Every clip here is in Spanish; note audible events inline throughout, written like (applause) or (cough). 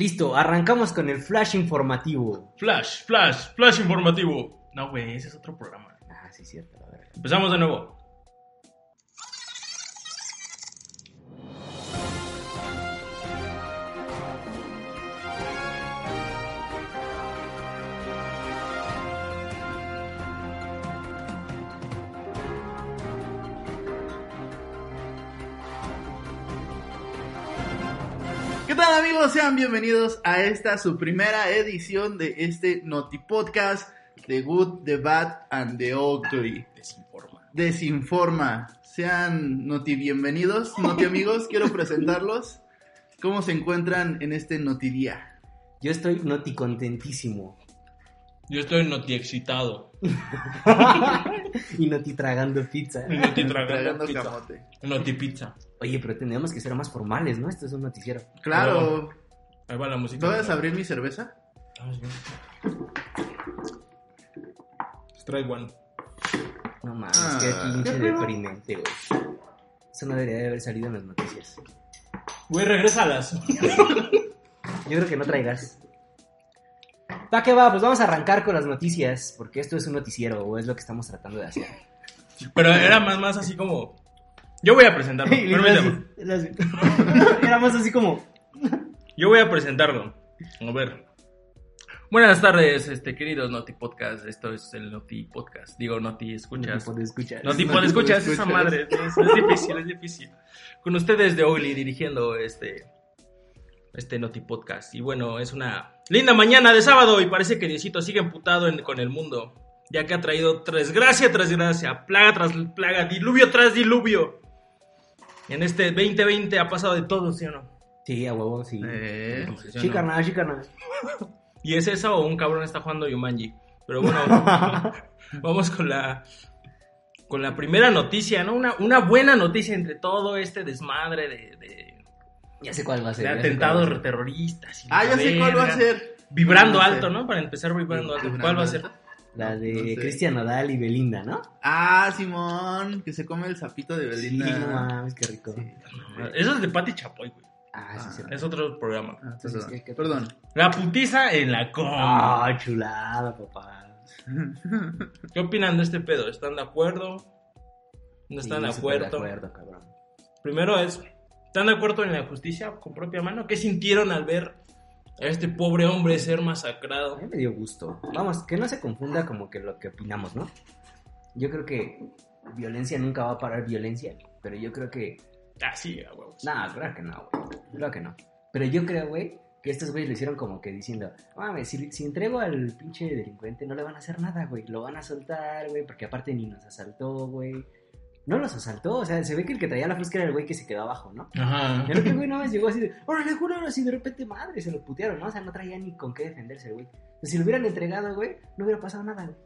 Listo, arrancamos con el flash informativo. Flash, flash, flash informativo. No, güey, ese es otro programa. Ah, sí, cierto, la verdad. Empezamos de nuevo. ¿Qué tal amigos? Sean bienvenidos a esta su primera edición de este Noti Podcast The Good, The Bad and The Ugly. Desinforma. Desinforma. Sean Noti bienvenidos, Noti amigos, quiero presentarlos. ¿Cómo se encuentran en este Noti día? Yo estoy noti contentísimo. Yo estoy noti excitado. (laughs) y noti tragando pizza. Y Noti Tragando tragando pizza. camote. Noti pizza. Oye, pero tenemos que ser más formales, ¿no? Esto es un noticiero. Claro. Ahí va la música. ¿Puedes abrir mi cerveza? Ah, sí. Strike one. No mames, Ah, qué pinche ¿qué pedo? deprimente, güey. Eso no debería de haber salido en las noticias. Güey, regrésalas. Yo creo que no traigas. Va que va, pues vamos a arrancar con las noticias, porque esto es un noticiero, o es lo que estamos tratando de hacer. Pero era más, más así como. Yo voy a presentarlo. (laughs) Permíteme. (laughs) (laughs) Era más así como... Yo voy a presentarlo. A ver. Buenas tardes, este queridos Noti Podcast. Esto es el Noti Podcast. Digo, Noti Escuchas. No te escuchar. Noti No Pod Escuchas, escuchas. esa madre. Es, es difícil, es difícil. Con ustedes de Ugly dirigiendo este. Este Noti Podcast. Y bueno, es una linda mañana de sábado. Y parece que Diosito sigue emputado en- con el mundo. Ya que ha traído desgracia tras desgracia, plaga tras plaga, diluvio tras diluvio. En este 2020 ha pasado de todo, ¿sí o no? Sí, a huevo, sí. Eh, ¿Sí no? carnal, sí, carnal. ¿Y es eso o un cabrón está jugando Yumanji? Pero bueno, (laughs) vamos con la con la primera noticia, ¿no? Una, una buena noticia entre todo este desmadre de, de- Ya sé cuál va a ser. de atentados terroristas. Ah, ya sé cuál va a ser. Vibrando alto, ¿no? Para empezar vibrando alto. ¿Cuál va a ser? La de No sé. Cristian Nodal y Belinda, ¿no? Ah, Simón, que se come el sapito de Sí, Belinda. no mames, qué rico. Sí. Eso es de Pati Chapoy, güey. Ah, sí, sí. Es otro programa. Ah, Entonces, perdón. ¿qué- qué- Perdón. La putiza en la com. Ah, chulada, papá. (laughs) ¿Qué opinan de este pedo? ¿Están de acuerdo? ¿No están Sí, de acuerdo? De acuerdo, cabrón. Primero es, ¿están de acuerdo en la justicia con propia mano? ¿Qué sintieron al ver a este pobre hombre ser masacrado? A mí me dio gusto. Vamos, que no se confunda como que lo que opinamos, ¿no? Yo creo que violencia nunca va a parar violencia, pero yo creo que... Ah, sí, huevos. No, creo que no, güey. Creo que no. Pero yo creo, güey, que estos güeyes lo hicieron como que diciendo, mames, si, si entrego al pinche delincuente no le van a hacer nada, güey. Lo van a soltar, güey, porque aparte ni nos asaltó, güey. No los asaltó, o sea, se ve que el que traía la fusca era el güey que se quedó abajo, ¿no? Ajá. El otro güey (laughs) nada más llegó así de, órale, juro, así de repente, madre, se lo putearon, ¿no? O sea, no traía ni con qué defenderse, güey. Pues si lo hubieran entregado, güey, no hubiera pasado nada, güey.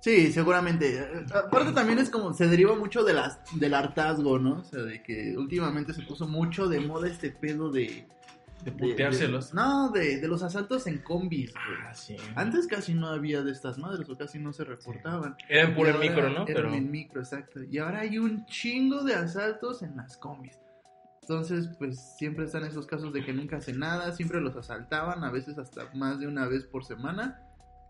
Sí, seguramente. Aparte también es como, se deriva mucho de las, del hartazgo, ¿no? O sea, de que últimamente se puso mucho de moda este pedo de... De puteárselos. de- no, de, de los asaltos en combis, güey. Ah, sí. Antes casi no había de estas madres o casi no se reportaban. Era en puro Y ahora- micro, ¿no? Era Pero en micro, exacto. Y ahora hay un chingo de asaltos en las combis. Entonces, pues siempre están esos casos de que nunca hacen nada, siempre los asaltaban, a veces hasta más de una vez por semana.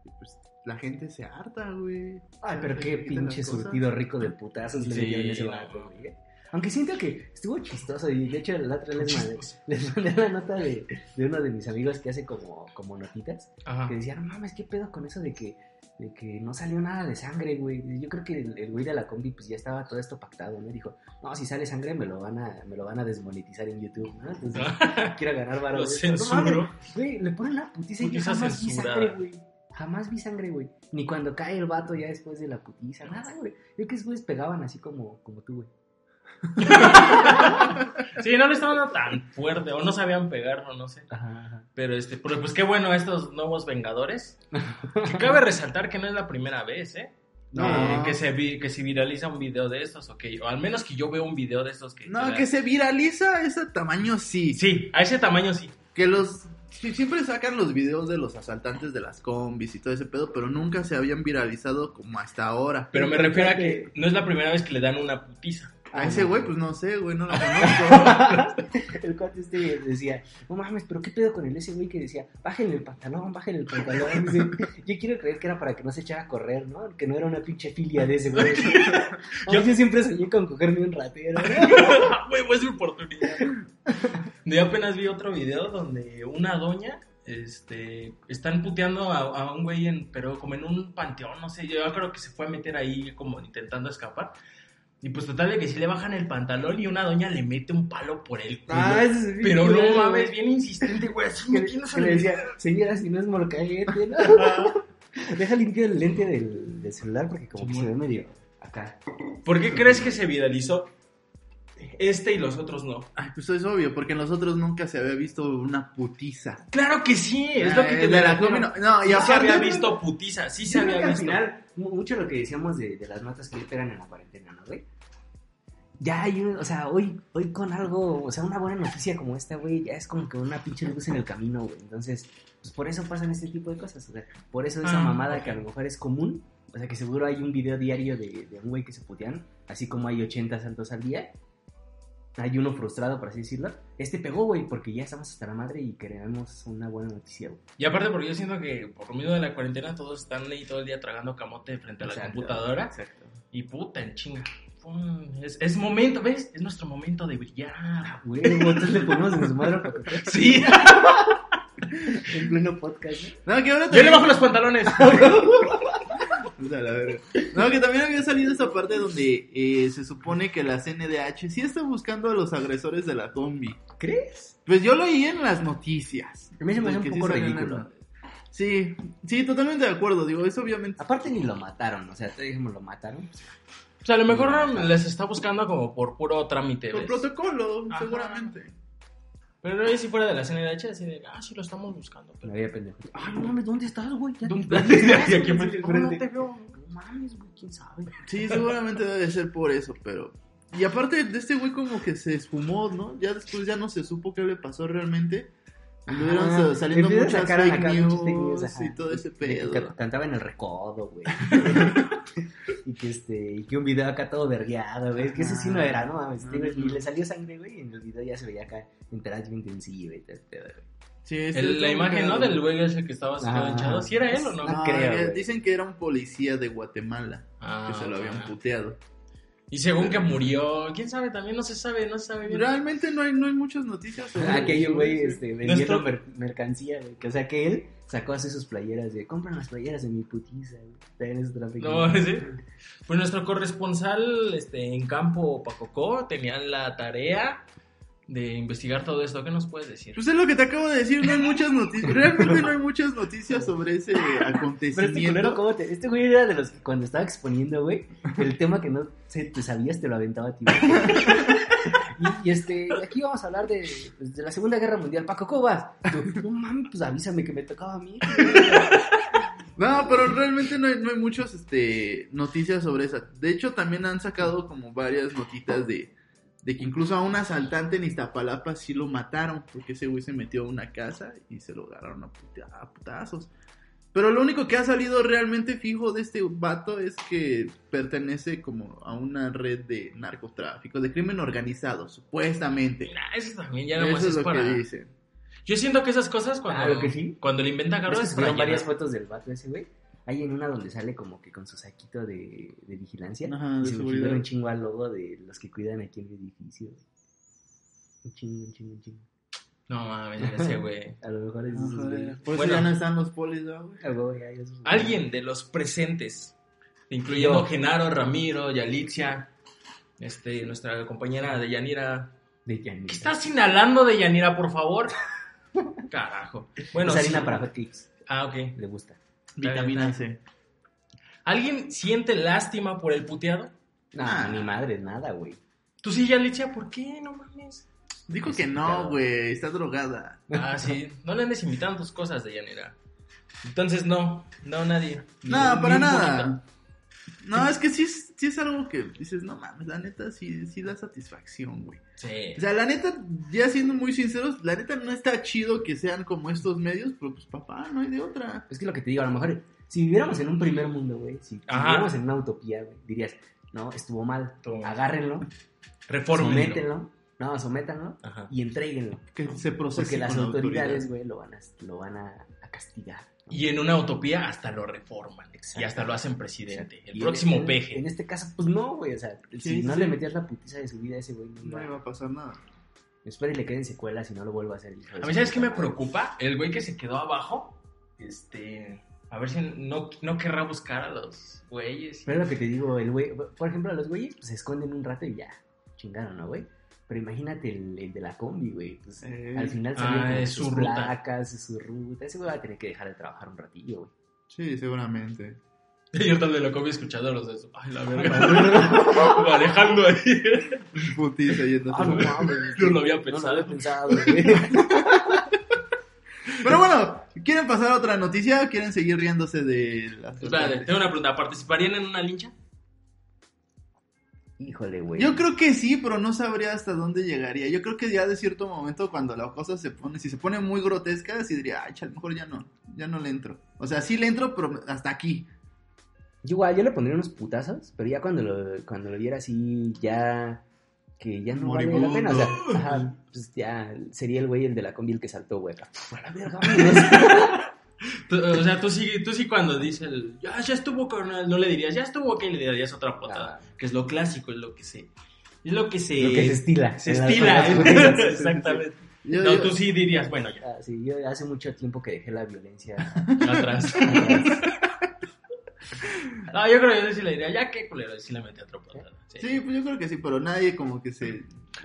Y pues la gente se harta, güey. Ay, pero qué pinche surtido rico de putazos le Sí, a ese vato, güey. Aunque siento que estuvo chistoso y de hecho la otra les mandé, les mandé la nota de, de uno de mis amigos que hace como, como notitas Ajá. que decía, no mames, qué pedo con eso de que, de que no salió nada de sangre, güey. Yo creo que el, el güey de la combi pues ya estaba todo esto pactado, ¿no? Dijo, no, si sale sangre me lo van a, me lo van a desmonetizar en YouTube, ¿no? Entonces (laughs) quiero ganar Lo valor. censuro. Güey, le ponen la putiza y yo jamás vi sangre, güey. Jamás vi sangre, güey. Ni cuando cae el vato ya después de la putiza, nada, güey. Yo que esos güeyes pegaban así como, como tú, güey. (laughs) Sí, no le estaban dando tan fuerte, o no sabían pegarlo, no sé. Ajá, ajá. Pero este, pero pues qué bueno estos nuevos Vengadores. (laughs) Que cabe resaltar que no es la primera vez, ¿eh? No. Eh, que se vi- que se viraliza un video de estos, o que o al menos que yo veo un video de estos que No, que que se viraliza ese tamaño, sí. Sí, a ese tamaño sí. Que los. sí, siempre sacan los videos de los asaltantes de las combis y todo ese pedo, pero nunca se habían viralizado como hasta ahora. Pero me refiero a que no es la primera vez que le dan una putiza. A ese güey, pues no sé, güey, no lo conozco. (laughs) El cuate este decía, no mames, pero qué pedo con el ese güey que decía, bájenle el pantalón, bájenle el pantalón. (laughs) Dice, yo quiero creer que era para que no se echara a correr, ¿no? Que no era una pinche filia de ese güey. (laughs) yo, yo siempre soñé con cogerme un ratero. Güey, fue su oportunidad. Yo apenas vi otro video donde una doña este están puteando a, a un güey en pero como en un panteón, no sé, yo creo que se fue a meter ahí como intentando escapar. Y pues total de que si le bajan el pantalón y una doña le mete un palo por el culo. Ah, ese es bien pero no mames, bien insistente, güey, así Que, metiéndose que le decía, señora, si no es molcajete, ¿no? Deja limpio el lente del, del celular porque como que se ve medio acá. ¿Por qué crees que se viralizó este y los otros no? Ay, pues es obvio, porque en los otros nunca se había visto una putiza. Claro que sí, es lo que Eh, te de la no, no, y Sí se había visto putiza, sí se había que visto. al final, mu- mucho lo que decíamos de, de las notas que le pegan en la cuarentena, ¿no, güey? Ya hay un, o sea, hoy, hoy con algo, o sea, una buena noticia como esta, güey, ya es como que una pinche luz en el camino, güey. Entonces, pues por eso pasan este tipo de cosas, o sea, por eso esa Ah, mamada que a lo mejor es común, o sea, que seguro hay un video diario de, de un güey que se putean, así como hay 80 saltos al día. Hay uno frustrado, por así decirlo. Este pegó, güey, porque ya estamos hasta la madre y queremos una buena noticia, güey. Y aparte porque yo siento que por lo mismo de la cuarentena todos están ahí todo el día tragando camote frente a la Exacto, computadora Exacto. y puta en chinga. Pum, Es, es momento, ¿ves? Es nuestro momento de brillar. Güey, entonces le ponemos en su madre para que (laughs) Sí, (laughs) en pleno podcast, ¿no? No, que ahora yo le bajo los pantalones. (laughs) Puta la verga. No, que también había salido esa parte donde eh, se supone que la CNDH sí está buscando a los agresores de la combi. ¿Crees? Pues yo leí en las noticias. A mí se me hace un Que sí poco en ridículo. Sí, sí, totalmente de acuerdo. Digo, eso obviamente. Aparte ni lo mataron, o sea, te dijimos lo mataron. O sea, a lo mejor les está buscando como por puro trámite, Por ¿ves? protocolo, Ajá. seguramente. Pero no si fuera de la CNDH, así de, ah, sí lo estamos buscando. No Pero... había pendejo. Ay, no mames, ¿dónde estás, güey? ¿Dónde ¿Dónde estás? (laughs) estás? Y aquí enfrente, No, no te veo. No mames, güey, quién sabe. Sí, seguramente debe ser por eso, pero. Y aparte de este güey, como que se esfumó, ¿no? Ya después ya no se supo qué le pasó realmente. Anduvieron sa- saliendo muchas fake acá news, muchas fake news, ajá. y todo ese pedo. ca- Cantaba en el recodo, güey. (laughs) (laughs) y que este, y que un video acá todo vergueado, güey. Es que ese sí no era, no mames. No. Y le salió sangre, güey. Y en el video ya se veía acá en terapia intensiva y todo pedo, güey. Sí, sí, El- la imagen, ¿no? Del güey ese que estaba Ajá. hinchado. ¿Sí era él o no? No, No, creo, güey. dicen que era un policía de Guatemala Ah, que se lo habían ah. puteado. Y según que murió, quién sabe, también no se sabe, no se sabe bien. Realmente no hay, no hay muchas noticias (laughs) sobre Ah, que hay un güey eso. este, vendiendo Nuestro- mer- mercancía, güey. Que, o sea, que él sacó así sus playeras de compran las playeras de mi putiza, güey. También es otra fake No, (laughs) sí. Pues nuestro corresponsal este, en campo, Pacocó, tenía la tarea de investigar todo esto. ¿Qué nos puedes decir? Pues es lo que te acabo de decir, no hay muchas noticias. (laughs) Realmente no hay muchas noticias sobre ese Pero este culero, acontecimiento. ¿cómo te...? Este güey era de los que cuando estaba exponiendo, güey, el tema que no se, te sabías te lo aventaba a ti, güey. (laughs) Y, este, aquí vamos a hablar de, pues, de la Segunda Guerra Mundial. Paco, ¿cómo vas? No mames, pues avísame que me tocaba a mí. No, pero realmente no hay, no hay muchas este, noticias sobre esa. De hecho, también han sacado como varias notitas de, de que incluso a un asaltante en Iztapalapa sí lo mataron, porque ese güey se metió a una casa y se lo agarraron a putazos. Pero lo único que ha salido realmente fijo de este vato es que pertenece como a una red de narcotráfico, de crimen organizado, supuestamente. Mira, eso también ya nomás Eso es es lo para... que dicen. Yo siento que esas cosas cuando, Ah, lo que sí. cuando le inventa ¿Ves Carlos que es varias fotos del vato ese, güey? Hay en una donde sale como que con su saquito de, de vigilancia. Ajá, y se un chingo al logo de los que cuidan aquí en el edificio. Un chingo, un chingo, un chingo. No mames, ese güey. (laughs) A lo mejor es... Ajá, güey. Por eso Bueno. ya no están los polis, ¿no, güey? Ya, Alguien de los presentes, incluyendo Yo. Genaro, Ramiro, Yalitzia, este, nuestra compañera de Yanira. De Yanira. ¿Qué estás inhalando de Yanira, por favor? (laughs) Carajo. Bueno, es harina sí. para hot. Ah, ok. Le gusta. Vitamina C. ¿Alguien siente lástima por el puteado? No, Ah. ni madre, nada, güey. Tú sí, Yalitzia, ¿por qué? No mames. Dijo que no, güey, está drogada. Ah, sí. No le andes invitando tus cosas de Yanira. Entonces, no. No, nadie. No, Ni- para ni nada. poquito. No, es que sí es, sí es algo que dices, no mames, la neta sí, sí da satisfacción, güey. Sí. O sea, la neta, ya siendo muy sinceros, la neta no está chido que sean como estos medios, pero pues papá, no hay de otra. Es que lo que te digo, a lo mejor, si viviéramos en un primer mundo, güey, si, si viviéramos en una utopía, güey, dirías, no, estuvo mal, mal. agárrenlo, Reformen. No, sométanlo Ajá. y entréguenlo. Que se procese Porque las autoridades, autoridad. güey, lo van a, lo van a, a castigar. ¿no? Y en una utopía hasta lo reforman. Exacto. Y hasta lo hacen presidente. El Y próximo en- en- peje. En este caso, pues no, güey, o sea, si Sí, no le metías la putiza de su vida a ese güey, no No iba- a pasar nada. espera y le queden secuelas y no lo vuelva a hacer. A mí, ¿sabes qué me preocupa? El güey que se quedó abajo. Este. A ver si no, no querrá buscar a los güeyes. Pero lo que te digo, el güey, por ejemplo, los güeyes pues, se esconden un rato y ya, chingaron, ¿no, güey? Pero imagínate el, el de la combi, güey. Pues, Eh, al final ah, con es sus ruta. placas, es su ruta. Ese güey va a tener que dejar de trabajar un ratillo, güey. Sí, seguramente. (laughs) Yo tal de lo que había escuchado los de eso. Ay, la verga. (laughs) (laughs) Manejando ahí. Putiza yendo Ah, no mames. No lo había No pensado. lo había pensado, güey. Pero bueno, ¿quieren pasar a otra noticia o quieren seguir riéndose de las Espérate, tengo una pregunta. ¿Participarían en una lincha? Híjole, güey. Yo creo que sí, pero no sabría hasta dónde llegaría. Yo creo que ya de cierto momento cuando la cosa se pone, si se pone muy grotesca, sí diría, ay, a lo mejor ya no, ya no le entro. O sea, sí le entro, pero hasta aquí. Yo igual, yo le pondría unos putazos, pero ya cuando lo, cuando lo viera así, ya que ya no vale la Moribundo. pena. O sea, ajá, pues ya sería el güey el de la combi el que saltó, güey. acá, (laughs) "Puf, a la verga, vámonos". Tú- o sea, tú sí, tú sí cuando dice el, ya, ya estuvo carnal, no le dirías, ya estuvo que le darías otra patada. Que es lo clásico, es lo que se. Es lo que se. Lo que se estila. se estila. (laughs) Exactamente. Yo- No, yo- tú sí dirías, bueno, ya, Ah, sí, yo hace mucho tiempo que dejé la violencia. (laughs) atrás. No, yo creo que yo sí le diría, ya qué culero, sí le metí otra patada. sí. Sí, pues yo creo que sí, pero nadie como que se...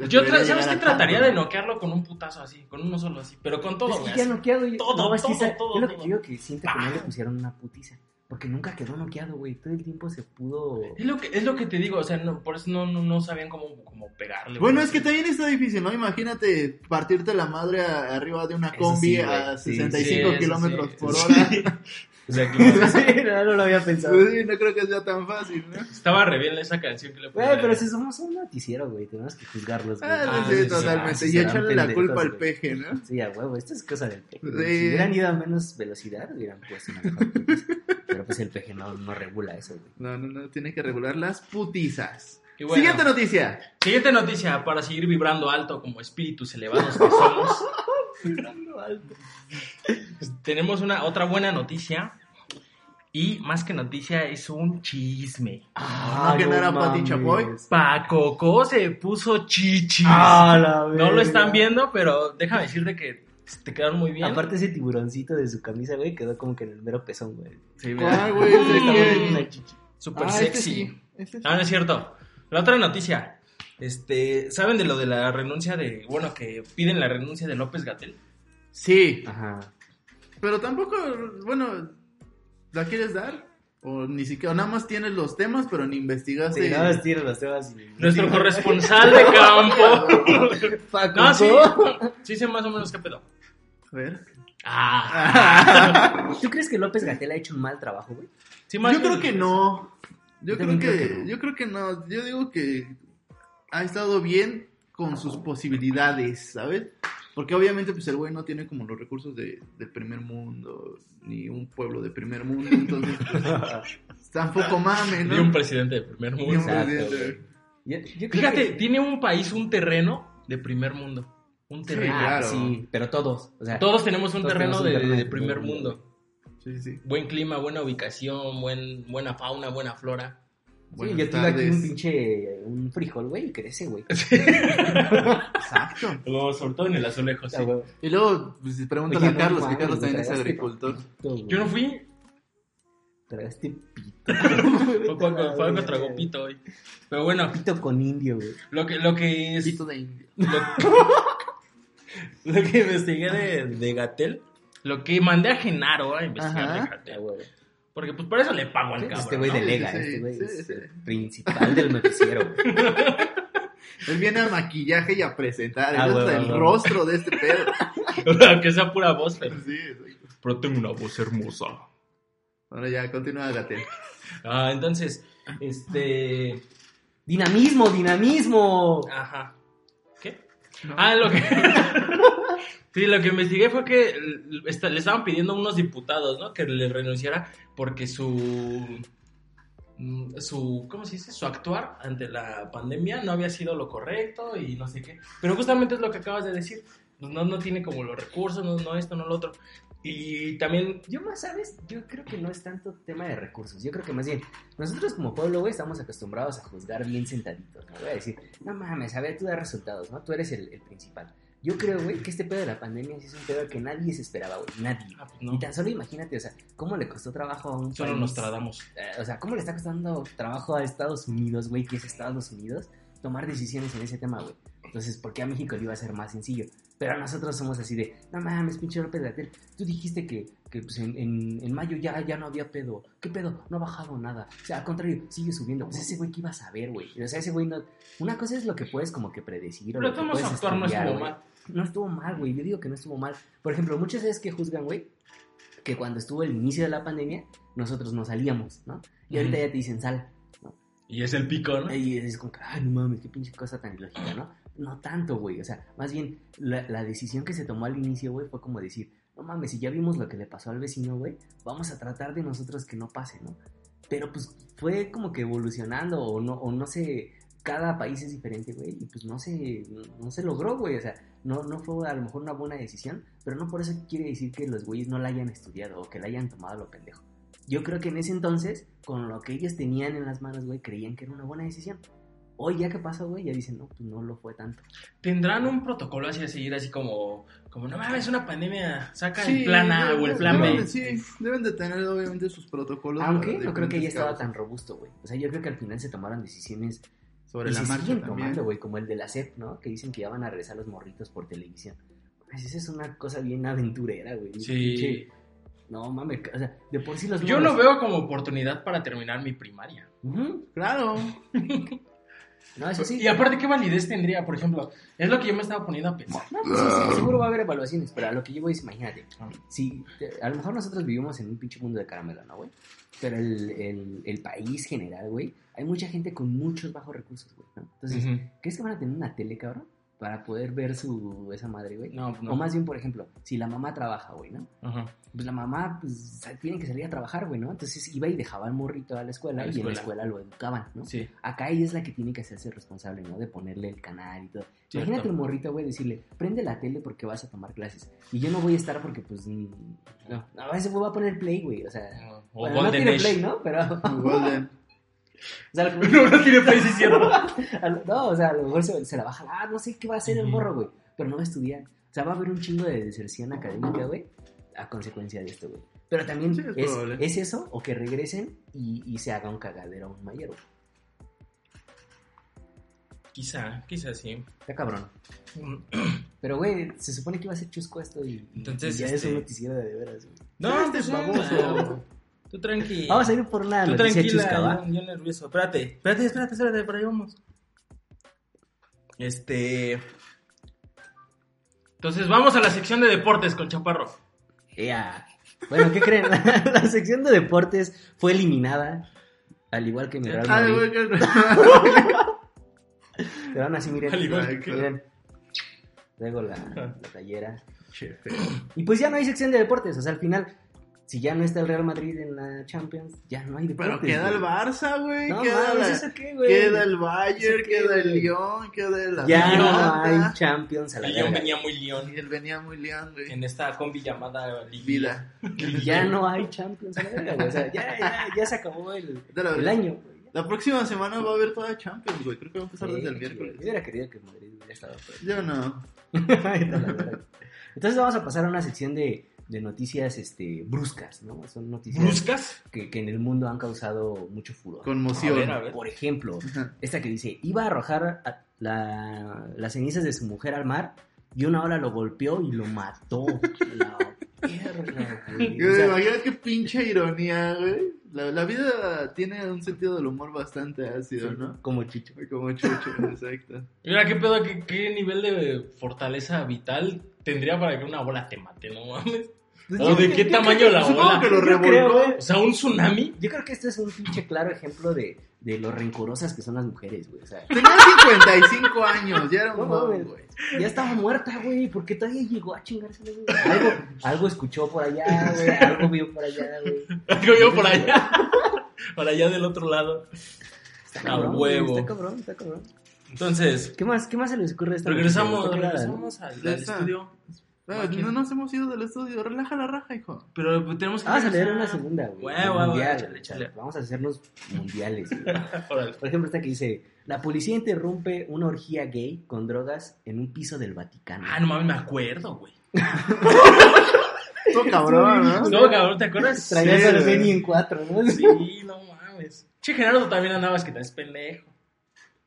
Yo, ¿sabes qué? Trataría de ¿no? noquearlo con un putazo así, con uno solo así, pero con todo, es güey. que ya noqueado. yo- Todo, no, es que todo, todo, yo lo que todo. te digo que siento que no le ¡Pam! pusieron una putiza. Porque nunca quedó noqueado, güey. Todo el tiempo se pudo. Es lo que, es lo que te digo, o sea, no, por eso no, no, no sabían cómo, cómo pegarle. Bueno, güey. es que también está difícil, ¿no? Imagínate partirte la madre a- arriba de una Eso combi sí, a Sí, 65 sí, kilómetros sí. por Sí. hora. (laughs) O sea, que (laughs) sí, no, no lo había pensado. Pues sí, no creo que sea tan fácil, ¿no? estaba re bien esa canción que le Güey, pusieron. pero si somos un noticiero, güey, tenemos que juzgarlos, güey. Ah, Ah, sí, totalmente. sí, y echarle la culpa al güey. peje, ¿no? Sí, a huevo, esto es cosa del peje. güey. Sí. Si hubieran ido a menos velocidad, hubieran puesto una mejor putiza. Pero pues el peje no, no regula eso, güey. No, no, no, tiene que regular las putizas. Bueno, Siguiente noticia. siguiente noticia para seguir vibrando alto como espíritus elevados que somos. (laughs) Tenemos una otra buena noticia. Y más que noticia, es un chisme. no, que no era Pati Chapoy. Pacoco se puso chichis. Ah, la no lo están viendo, pero déjame decirte que te quedaron muy bien. Aparte ese tiburoncito de su camisa, güey, quedó como que en el mero pezón, güey. Sí, Ah, güey, chichi. Súper Ah, este sexy. sí, este sí. Ah, no es cierto. La otra noticia. Este, ¿saben de lo de la renuncia de, bueno, que piden la renuncia de López Gatel? Sí, Ajá. pero tampoco, bueno, ¿la quieres dar? O ni siquiera, o nada más tienes los temas, pero ni investigaste. Sí, nada más tiene los temas y... Nuestro corresponsal de campo. (laughs) Paco, No, sí. Sí sé más o menos qué pedo. A ver. Ah. (laughs) ¿Tú crees que López Gatel ha hecho un mal trabajo, güey? Sí, más Yo creo que no. Yo Yo creo que, creo que no. yo creo que no. Yo digo que ha estado bien con sus posibilidades, ¿sabes? Porque obviamente pues el güey no tiene como los recursos de, del primer mundo, ni un pueblo de primer mundo, entonces pues, (laughs) tampoco mames, ¿no? Ni un presidente de primer Ni mundo. un Exacto, presidente. Yo- yo creo Fíjate, que- tiene un país un terreno de primer mundo. Un Sí, terreno. Ah, claro. sí, pero todos. O sea, Todos tenemos un Todos terreno tenemos un de, terreno de de primer primer mundo. Sí, sí. Buen clima, buena ubicación, buen, buena fauna, buena flora. Sí, Buenas yo tuve aquí un pinche un frijol, güey, y crece, güey. Exacto. Luego, sobre todo en el azulejo, sí. Güey. Y luego, pues pregúntale Oye, a no Carlos, que Carlos güey, también es tragaste agricultor. pito, güey. Yo no fui, Tragaste pito. (laughs) fue cuando, fue cuando tragó pito hoy. Pero bueno, Pito con indio, güey. lo que, lo que es. Pito de indio. Lo, lo que investigué de, de Gatel, lo que mandé a Genaro a investigar Ajá. de Ah, Gatel. Porque pues por eso le pago al cabrón. Este güey ¿no? delega, Sí, sí, este güey sí, es sí. el principal del noticiero. Él viene al maquillaje y a presentar. Ah, el rostro de este pedo. (laughs) Aunque sea pura voz, pero, Sí, pero tengo una voz hermosa. Bueno, ya, continúa, Gatel. Ah, entonces, este. Dinamismo, dinamismo. Ajá. ¿Qué? No. Ah, lo que. (laughs) sí, lo que investigué fue que le estaban pidiendo a unos diputados, ¿no? Que le renunciara porque su. mm, Su, ¿cómo se dice? Su actuar ante la pandemia no había sido lo correcto y no sé qué. Pero justamente es lo que acabas de decir. Pues No, no tiene como los recursos, no, no esto, no lo otro. Y también Yo más, ¿sabes? Yo creo que no es tanto tema de recursos. Yo creo que más bien, nosotros como pueblo, güey, estamos acostumbrados a juzgar bien sentaditos, ¿no? Voy a decir, no mames, a ver, tú das resultados, ¿no? Tú eres el principal. Yo creo, güey, que este pedo de la pandemia sí es un pedo que nadie se esperaba, güey. Nadie. Ah, pues no. Y tan solo imagínate, o sea, cómo le costó trabajo a un solo país? nos tradamos. Eh, o sea, ¿cómo le está costando trabajo a Estados Unidos, güey, que es Estados Unidos, tomar decisiones en ese tema, güey? Entonces, ¿por qué a México le iba a ser más sencillo? Pero nosotros somos así de, no mames, pinche López Gatel, tú dijiste que, que pues, en, en, en mayo ya, ya no había pedo. ¿Qué pedo? No ha bajado nada. O sea, al contrario, sigue subiendo. Pues ese güey que iba a saber, güey. O sea, ese güey no... Una cosa es lo que puedes como que predecir o Pero lo que puedes actuar no estudiar, estuvo güey. mal. No estuvo mal, güey. Yo digo que no estuvo mal. Por ejemplo, muchas veces que juzgan, güey, que cuando estuvo el inicio de la pandemia, nosotros no salíamos, ¿no? Y ahorita Ujú. ya te dicen sal. Y es el pico, ¿no? Y es como que, ay, no mames, qué pinche cosa tan ilógica, ¿no? No tanto, güey. O sea, más bien, la, decisión que se tomó al inicio, güey, fue como decir, no mames, si ya vimos lo que le pasó al vecino, güey, vamos a tratar de nosotros que no pase, ¿no? Pero pues fue como que evolucionando, o no, o no sé, cada país es diferente, güey, y pues no se, no se logró, güey. O sea, no, no fue a lo mejor una buena decisión, pero no por eso quiere decir que los güeyes no la hayan estudiado o que la hayan tomado a lo pendejo. Yo creo que en ese entonces, con lo que ellos tenían en las manos, güey, creían que era una buena decisión. Hoy ya que pasó, güey, ya dicen, no, pues no lo fue tanto. ¿Tendrán un protocolo así a seguir, así como, como no mames, una pandemia, saca Sí, el plan A o el plan deben B? sí, deben de tener obviamente sus protocolos. Aunque no creo que estado causas. tan robusto, güey. O sea, yo creo que al final se tomaron decisiones Sobre y la se marcha siguen también. tomando, güey, como el de la CEP, ¿no? Que dicen que ya van a regresar los morritos por televisión. Pues esa es una cosa bien aventurera, güey. Sí. Pinche- No mames, o sea, de por sí los Yo lo veo como oportunidad para terminar mi primaria. Ujú. Claro. (laughs) No, eso sí. Y aparte, ¿qué validez tendría? Por ejemplo, es lo que yo me estaba poniendo a pensar. No, pues sí, sí, seguro va a haber evaluaciones, pero a lo que yo voy es, imagínate, si a lo mejor nosotros vivimos en un pinche mundo de caramelo, ¿no, güey? Pero el, el, el país general, güey, hay mucha gente con muchos bajos recursos, güey, ¿no? Entonces, Ujú. ¿crees que van a tener una tele, cabrón? Para poder ver su, esa madre, güey. No, no. O más bien, por ejemplo, si la mamá trabaja, güey, ¿no? Ajá. Pues la mamá, pues, tiene que salir a trabajar, güey, ¿no? Entonces iba y dejaba al morrito a la escuela A la y en la escuela. lo educaban, ¿no? Sí. Acá ella es la que tiene que hacerse responsable, ¿no? De ponerle el canal y todo. Cierto. Imagínate el morrito, güey, decirle, prende la tele porque vas a tomar clases. Y yo no voy a estar porque, pues, no. A veces voy a poner play, güey. O sea, O bueno, no tiene play, ¿no? Pero, (laughs) o sea, lo que- (laughs) No, no tiene a lo- (laughs) no, o sea, a lo mejor se, se la va a jalar, no sé qué va a hacer el morro, güey. Pero no va a estudiar. O sea, va a haber un chingo de deserción académica, güey, a consecuencia de esto, güey. Pero también Sí, es es, es eso, o que regresen y, y se haga un cagadero aún mayor, güey. Quizá, quizá sí. Está cabrón. Pero, güey, se supone que iba a ser chusco esto y, Entonces, y ya es este- un noticiero de, veras, güey. No, Este pues baboso. Tú tranqui. Vamos a ir por una Tú noticia tranquila, chusca, ¿va? yo, yo nervioso. Espérate, espérate, espérate, espérate, por ahí vamos. Este. Entonces vamos a la sección de deportes con Chaparro. Ea. Bueno, ¿qué creen? La, (laughs) la sección de deportes fue eliminada. Al igual que mi Real Madrid. (laughs) Pero aún así, miren. Al igual que- miren. Traigo la, la tallera. Y pues ya no hay sección de deportes. O sea, al final, si ya no está el Real Madrid en la Champions, ya no hay deportes. Pero queda güey. el Barça, güey. No queda, mames, la- ¿eso qué, güey? queda el Bayern, ¿Eso qué, queda el? Lyon, queda el Ya no hay Champions a la verga. venía muy león Y él venía muy liando, güey. en esta combi llamada. Vida. Ya no hay Champions a la verga, güey. O sea, ya, ya, ya se acabó el, el año, güey. La próxima semana va a haber toda Champions, güey. Creo que va a empezar Sí, desde el miércoles. Yo hubiera querido que Madrid hubiera estado fuera. Yo no. (laughs) Entonces vamos a pasar a una sección de, de noticias este, bruscas, ¿no? Son noticias ¿Bruscas? que, que en el mundo han causado mucho furor. Conmoción. A ver, a ver. Por ejemplo, esta que dice, iba a arrojar a- la- las cenizas de su mujer al mar y una ola lo golpeó y lo mató. (laughs) La perra, güey. O Güey, sea, Imagina qué pinche ironía, güey. La, la vida tiene un sentido del humor bastante ácido, ¿no? como chicho. Como chucho, exacto. Mira, qué pedo, qué, qué nivel de fortaleza vital tendría para que una bola te mate, no mames. ¿O de qué tamaño la bola? que lo revolcó. güey. O sea, un tsunami. Yo creo que este es un pinche claro ejemplo de, de lo rencorosas que son las mujeres, güey. O sea, Tenía 55 años, ya era No un mames. güey. ya estaba muerta, güey. porque todavía llegó a chingarse, güey? Algo, algo escuchó por allá, güey. Algo vio por allá, güey. Algo yo por allá. por allá del otro lado. Está A cabrón, huevo. Está cabrón, está cabrón. Entonces, ¿Qué más, qué más se les ocurre de esta regresamos? ¿Qué regresamos al, estudio. Ah, no nos hemos ido del estudio. Relaja la raja, hijo. Pero pues, tenemos que. Vamos a leer una segunda, güey. Vamos a hacernos mundiales. (laughs) Por ejemplo, esta que dice: La policía interrumpe una orgía gay con drogas en un piso del Vaticano. Ah, no mames, me acuerdo, güey. Todo cabrón, ¿no? No, cabrón, ¿te acuerdas? Traías Sí, al. Benny en cuatro, ¿no? Sí, no mames. Che, Gerardo también andabas que estás pendejo.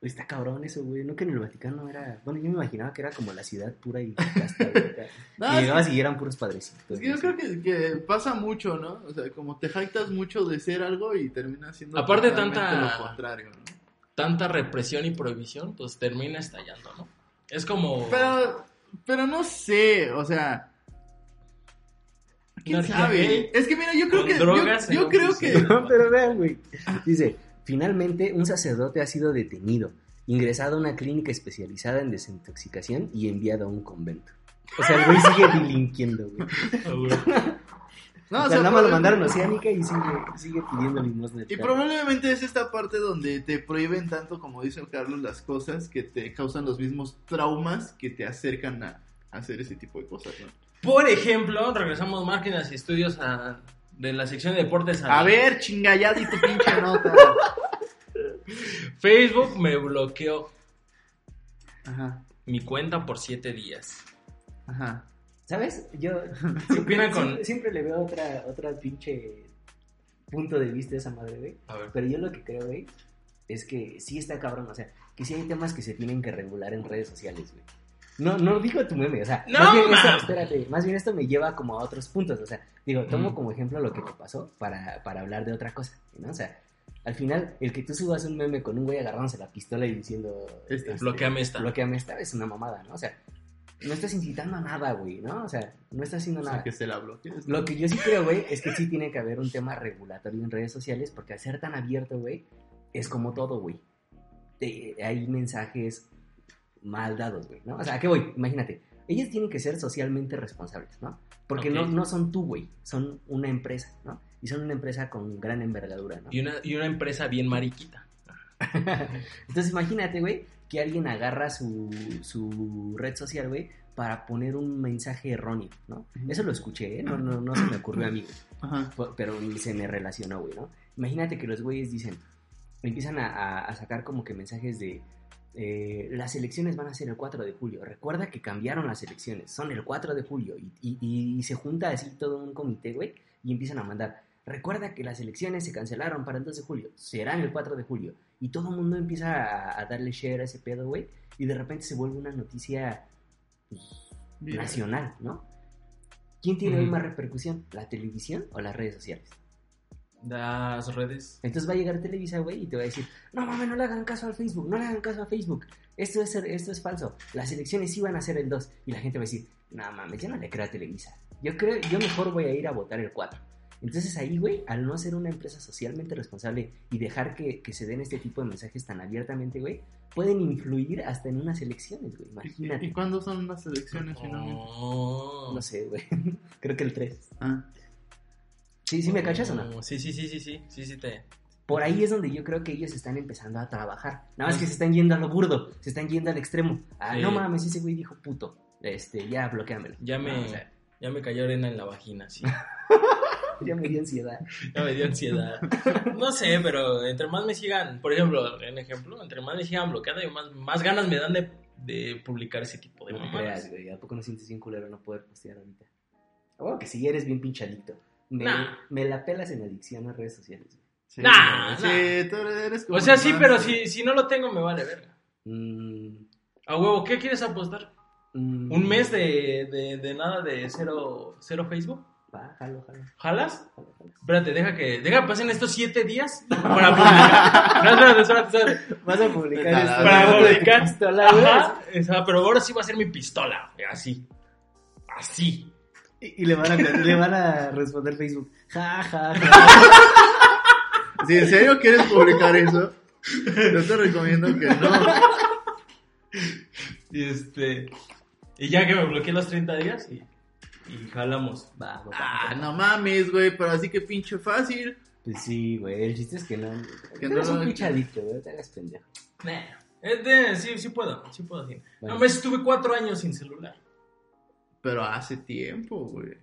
Está cabrón eso, güey. No que en el Vaticano era. Bueno, yo me imaginaba que era como la ciudad pura y casta. (laughs) No, y llegabas y eran puros padrecitos. Es que yo creo que, que pasa mucho, ¿no? O sea, como te jactas mucho de ser algo y terminas siendo Aparte tanta- lo contrario, ¿no? Tanta represión y prohibición, pues termina estallando, ¿no? Es como. Pero, pero no sé, o sea. ¿Quién sabe? Es que mira, yo creo que. drogas yo yo creo que. (laughs) No, pero vean, güey. Dice: Finalmente, un sacerdote ha sido detenido, ingresado a una clínica especializada en desintoxicación y enviado a un convento. O sea, el güey sigue delinquiendo, güey. Ah, güey. No, o sea, nada más lo mandaron a Oceánica y sigue, sigue pidiendo limosna. Y probablemente es esta parte donde te prohíben tanto, como dice Carlos, las cosas que te causan los mismos traumas que te acercan a hacer ese tipo de cosas, ¿no? Por ejemplo, regresamos máquinas y estudios a- de la sección de deportes. A ver, chinga, ya di tu pinche (laughs) nota. Facebook me bloqueó Ajá, mi cuenta por siete días. ajá. ¿Sabes? Yo (laughs) siempre, siempre le veo otra, otra pinche punto de vista a esa madre, güey. A ver. Pero yo lo que creo, güey, es que sí está cabrón. O sea, que sí hay temas que se tienen que regular en redes sociales, güey. No, no digo tu meme, o sea, No, más bien esto, espérate, más bien esto me lleva como a otros puntos, o sea, digo, tomo Mm. como ejemplo lo que te pasó para, para hablar de otra cosa, ¿no? O sea, al final, el que tú subas un meme con un güey agarrándose la pistola y diciendo, Este, Bloqueame esta. bloqueame esta, es una mamada, ¿no? O sea, no estás incitando a nada, güey, ¿no? O sea, no estás haciendo O nada. sea, que se la bloquees. Lo que yo sí creo, güey, es que sí tiene que haber un tema regulatorio en redes sociales, porque al ser tan abierto, güey, es como todo, güey. Hay mensajes mal dados, güey, ¿no? O sea, ¿a qué voy? Imagínate, ellos tienen que ser socialmente responsables, ¿no? Porque no, no son tú, güey, son una empresa, ¿no? Y son una empresa con gran envergadura, ¿no? Y una, y una empresa bien mariquita. (laughs) Entonces imagínate, güey, que alguien agarra su, su red social, güey, para poner un mensaje erróneo, ¿no? Eso lo escuché, ¿eh? No, no, no se me ocurrió a mí. Ajá. Pero ni se me relacionó, güey, ¿no? Imagínate que los güeyes dicen, empiezan a, a- a sacar como que mensajes de, eh, las elecciones van a ser el 4 de julio, recuerda que cambiaron las elecciones, son el 4 de julio, y, y- y se junta así todo un comité, güey, y empiezan a mandar, recuerda que las elecciones se cancelaron para el 2 de julio, serán el 4 de julio, y todo el mundo empieza a, a darle share a ese pedo, güey, y de repente se vuelve una noticia pues, nacional, ¿no? ¿Quién tiene hoy más repercusión? ¿La televisión o las redes sociales? Las redes. Entonces va a llegar Televisa, güey, y te va a decir, no mames, no le hagan caso al Facebook, no le hagan caso a Facebook. Esto es, esto es falso. Las elecciones sí van a ser el 2. Y la gente va a decir, no mames, ya no le creo a Televisa. Yo creo, yo mejor voy a ir a votar el 4. Entonces ahí, güey, al no ser una empresa socialmente responsable y dejar que, que se den este tipo de mensajes tan abiertamente, güey, pueden influir hasta en unas elecciones, güey. ¿Y, Imagínate. y cuándo son las elecciones finalmente? Oh. No sé, güey. (laughs) Creo que el 3. Ah, Sí, ¿sí me cachas o no? Sí, sí, sí, sí, sí, sí, sí te... Por ahí es donde yo creo que ellos están empezando a trabajar. Nada más que se están yendo a lo burdo, se están yendo al extremo. Ah, Sí. no mames, ese güey dijo puto. Este, ya bloqueamelo. Ya me, No, o sea, ya me cayó arena en la vagina, sí. (laughs) ya me dio ansiedad. (laughs) Ya me dio ansiedad. No sé, pero entre más me sigan, por ejemplo, en ejemplo, entre más me sigan bloqueando, más, más ganas me dan de, de publicar ese tipo de No mamadas. creas, güey. ¿A poco no sientes bien culero no poder postear ahorita? Bueno, que si eres bien pinchadicto. Me, Nah. me la pelas en adicción a redes sociales. güey. sí, Nah, sí, nah. tú eres como O sea, sí, pero si, si no lo tengo, me vale verga. Mm, A huevo, ¿qué quieres apostar? mm, ¿Un mes de, de, de nada de cero, cero Facebook? Va, jalo, jalo, ¿Jalas? jalo, jalo. Espérate, deja que, deja que pasen estos siete días para publicar. (laughs) No, espérate, espérate, espérate. Vas a publicar Vete a la esto. Para publicar. pistola. Ajá, esa, pero ahora sí va a ser mi pistola, güey, así. Así. Y, y le, van a, le van a responder Facebook. Ja, ja, ja. Si en serio quieres publicar eso, yo te recomiendo que no. Y este. Y ya que me bloqueé los 30 días y, y jalamos. Va, va, va, Ah, va. no mames, güey, pero así que pinche fácil. Pues sí, güey. El chiste es que no. Que no eres un pinchadicto, güey. Te hagas pendejo. Nah, es de- sí, sí puedo, sí puedo. Sí. Bueno. No, me estuve cuatro años sin celular. Pero hace tiempo, güey.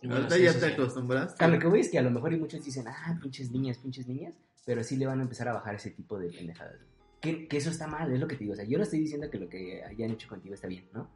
Bueno, Ahorita sí, ya sí, te sí. acostumbraste. A lo que voy es que a lo mejor y muchos dicen, ah, pinches niñas, pinches niñas, pero sí le van a empezar a bajar ese tipo de pendejadas. Que, que eso está mal, es lo que te digo. O sea, yo no estoy diciendo que lo que hayan hecho contigo está bien, ¿no?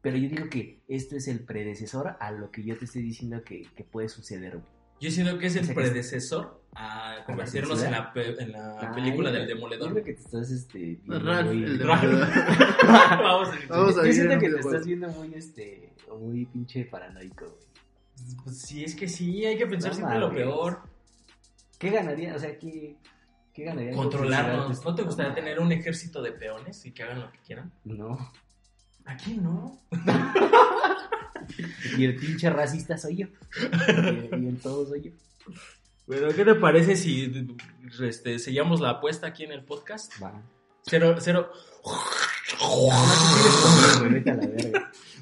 Pero yo digo que esto es el predecesor a lo que yo te estoy diciendo que, que puede suceder, güey. Yo siento que es O el sea, que- predecesor a convertirnos en la, pe- en la película del creo- Yo Demoledor. creo que te estás, este... viendo Ralph, muy- el de- (laughs) Vamos a Vamos a Yo siento en que te estás viendo muy, este, muy pinche paranoico, güey. Pues sí, es que sí, hay que pensar No siempre lo peor. ¿Qué ganaría? O sea, ¿qué, qué ganaría? Controlarnos. ¿No te gustaría tener un ejército de peones y que hagan lo que quieran? No. Aquí no. (laughs) (laughs) Y el pinche racista soy yo. Y, y en todo soy yo. Pero, ¿qué te parece si este, sellamos la apuesta aquí en el podcast? Va. Cero, cero,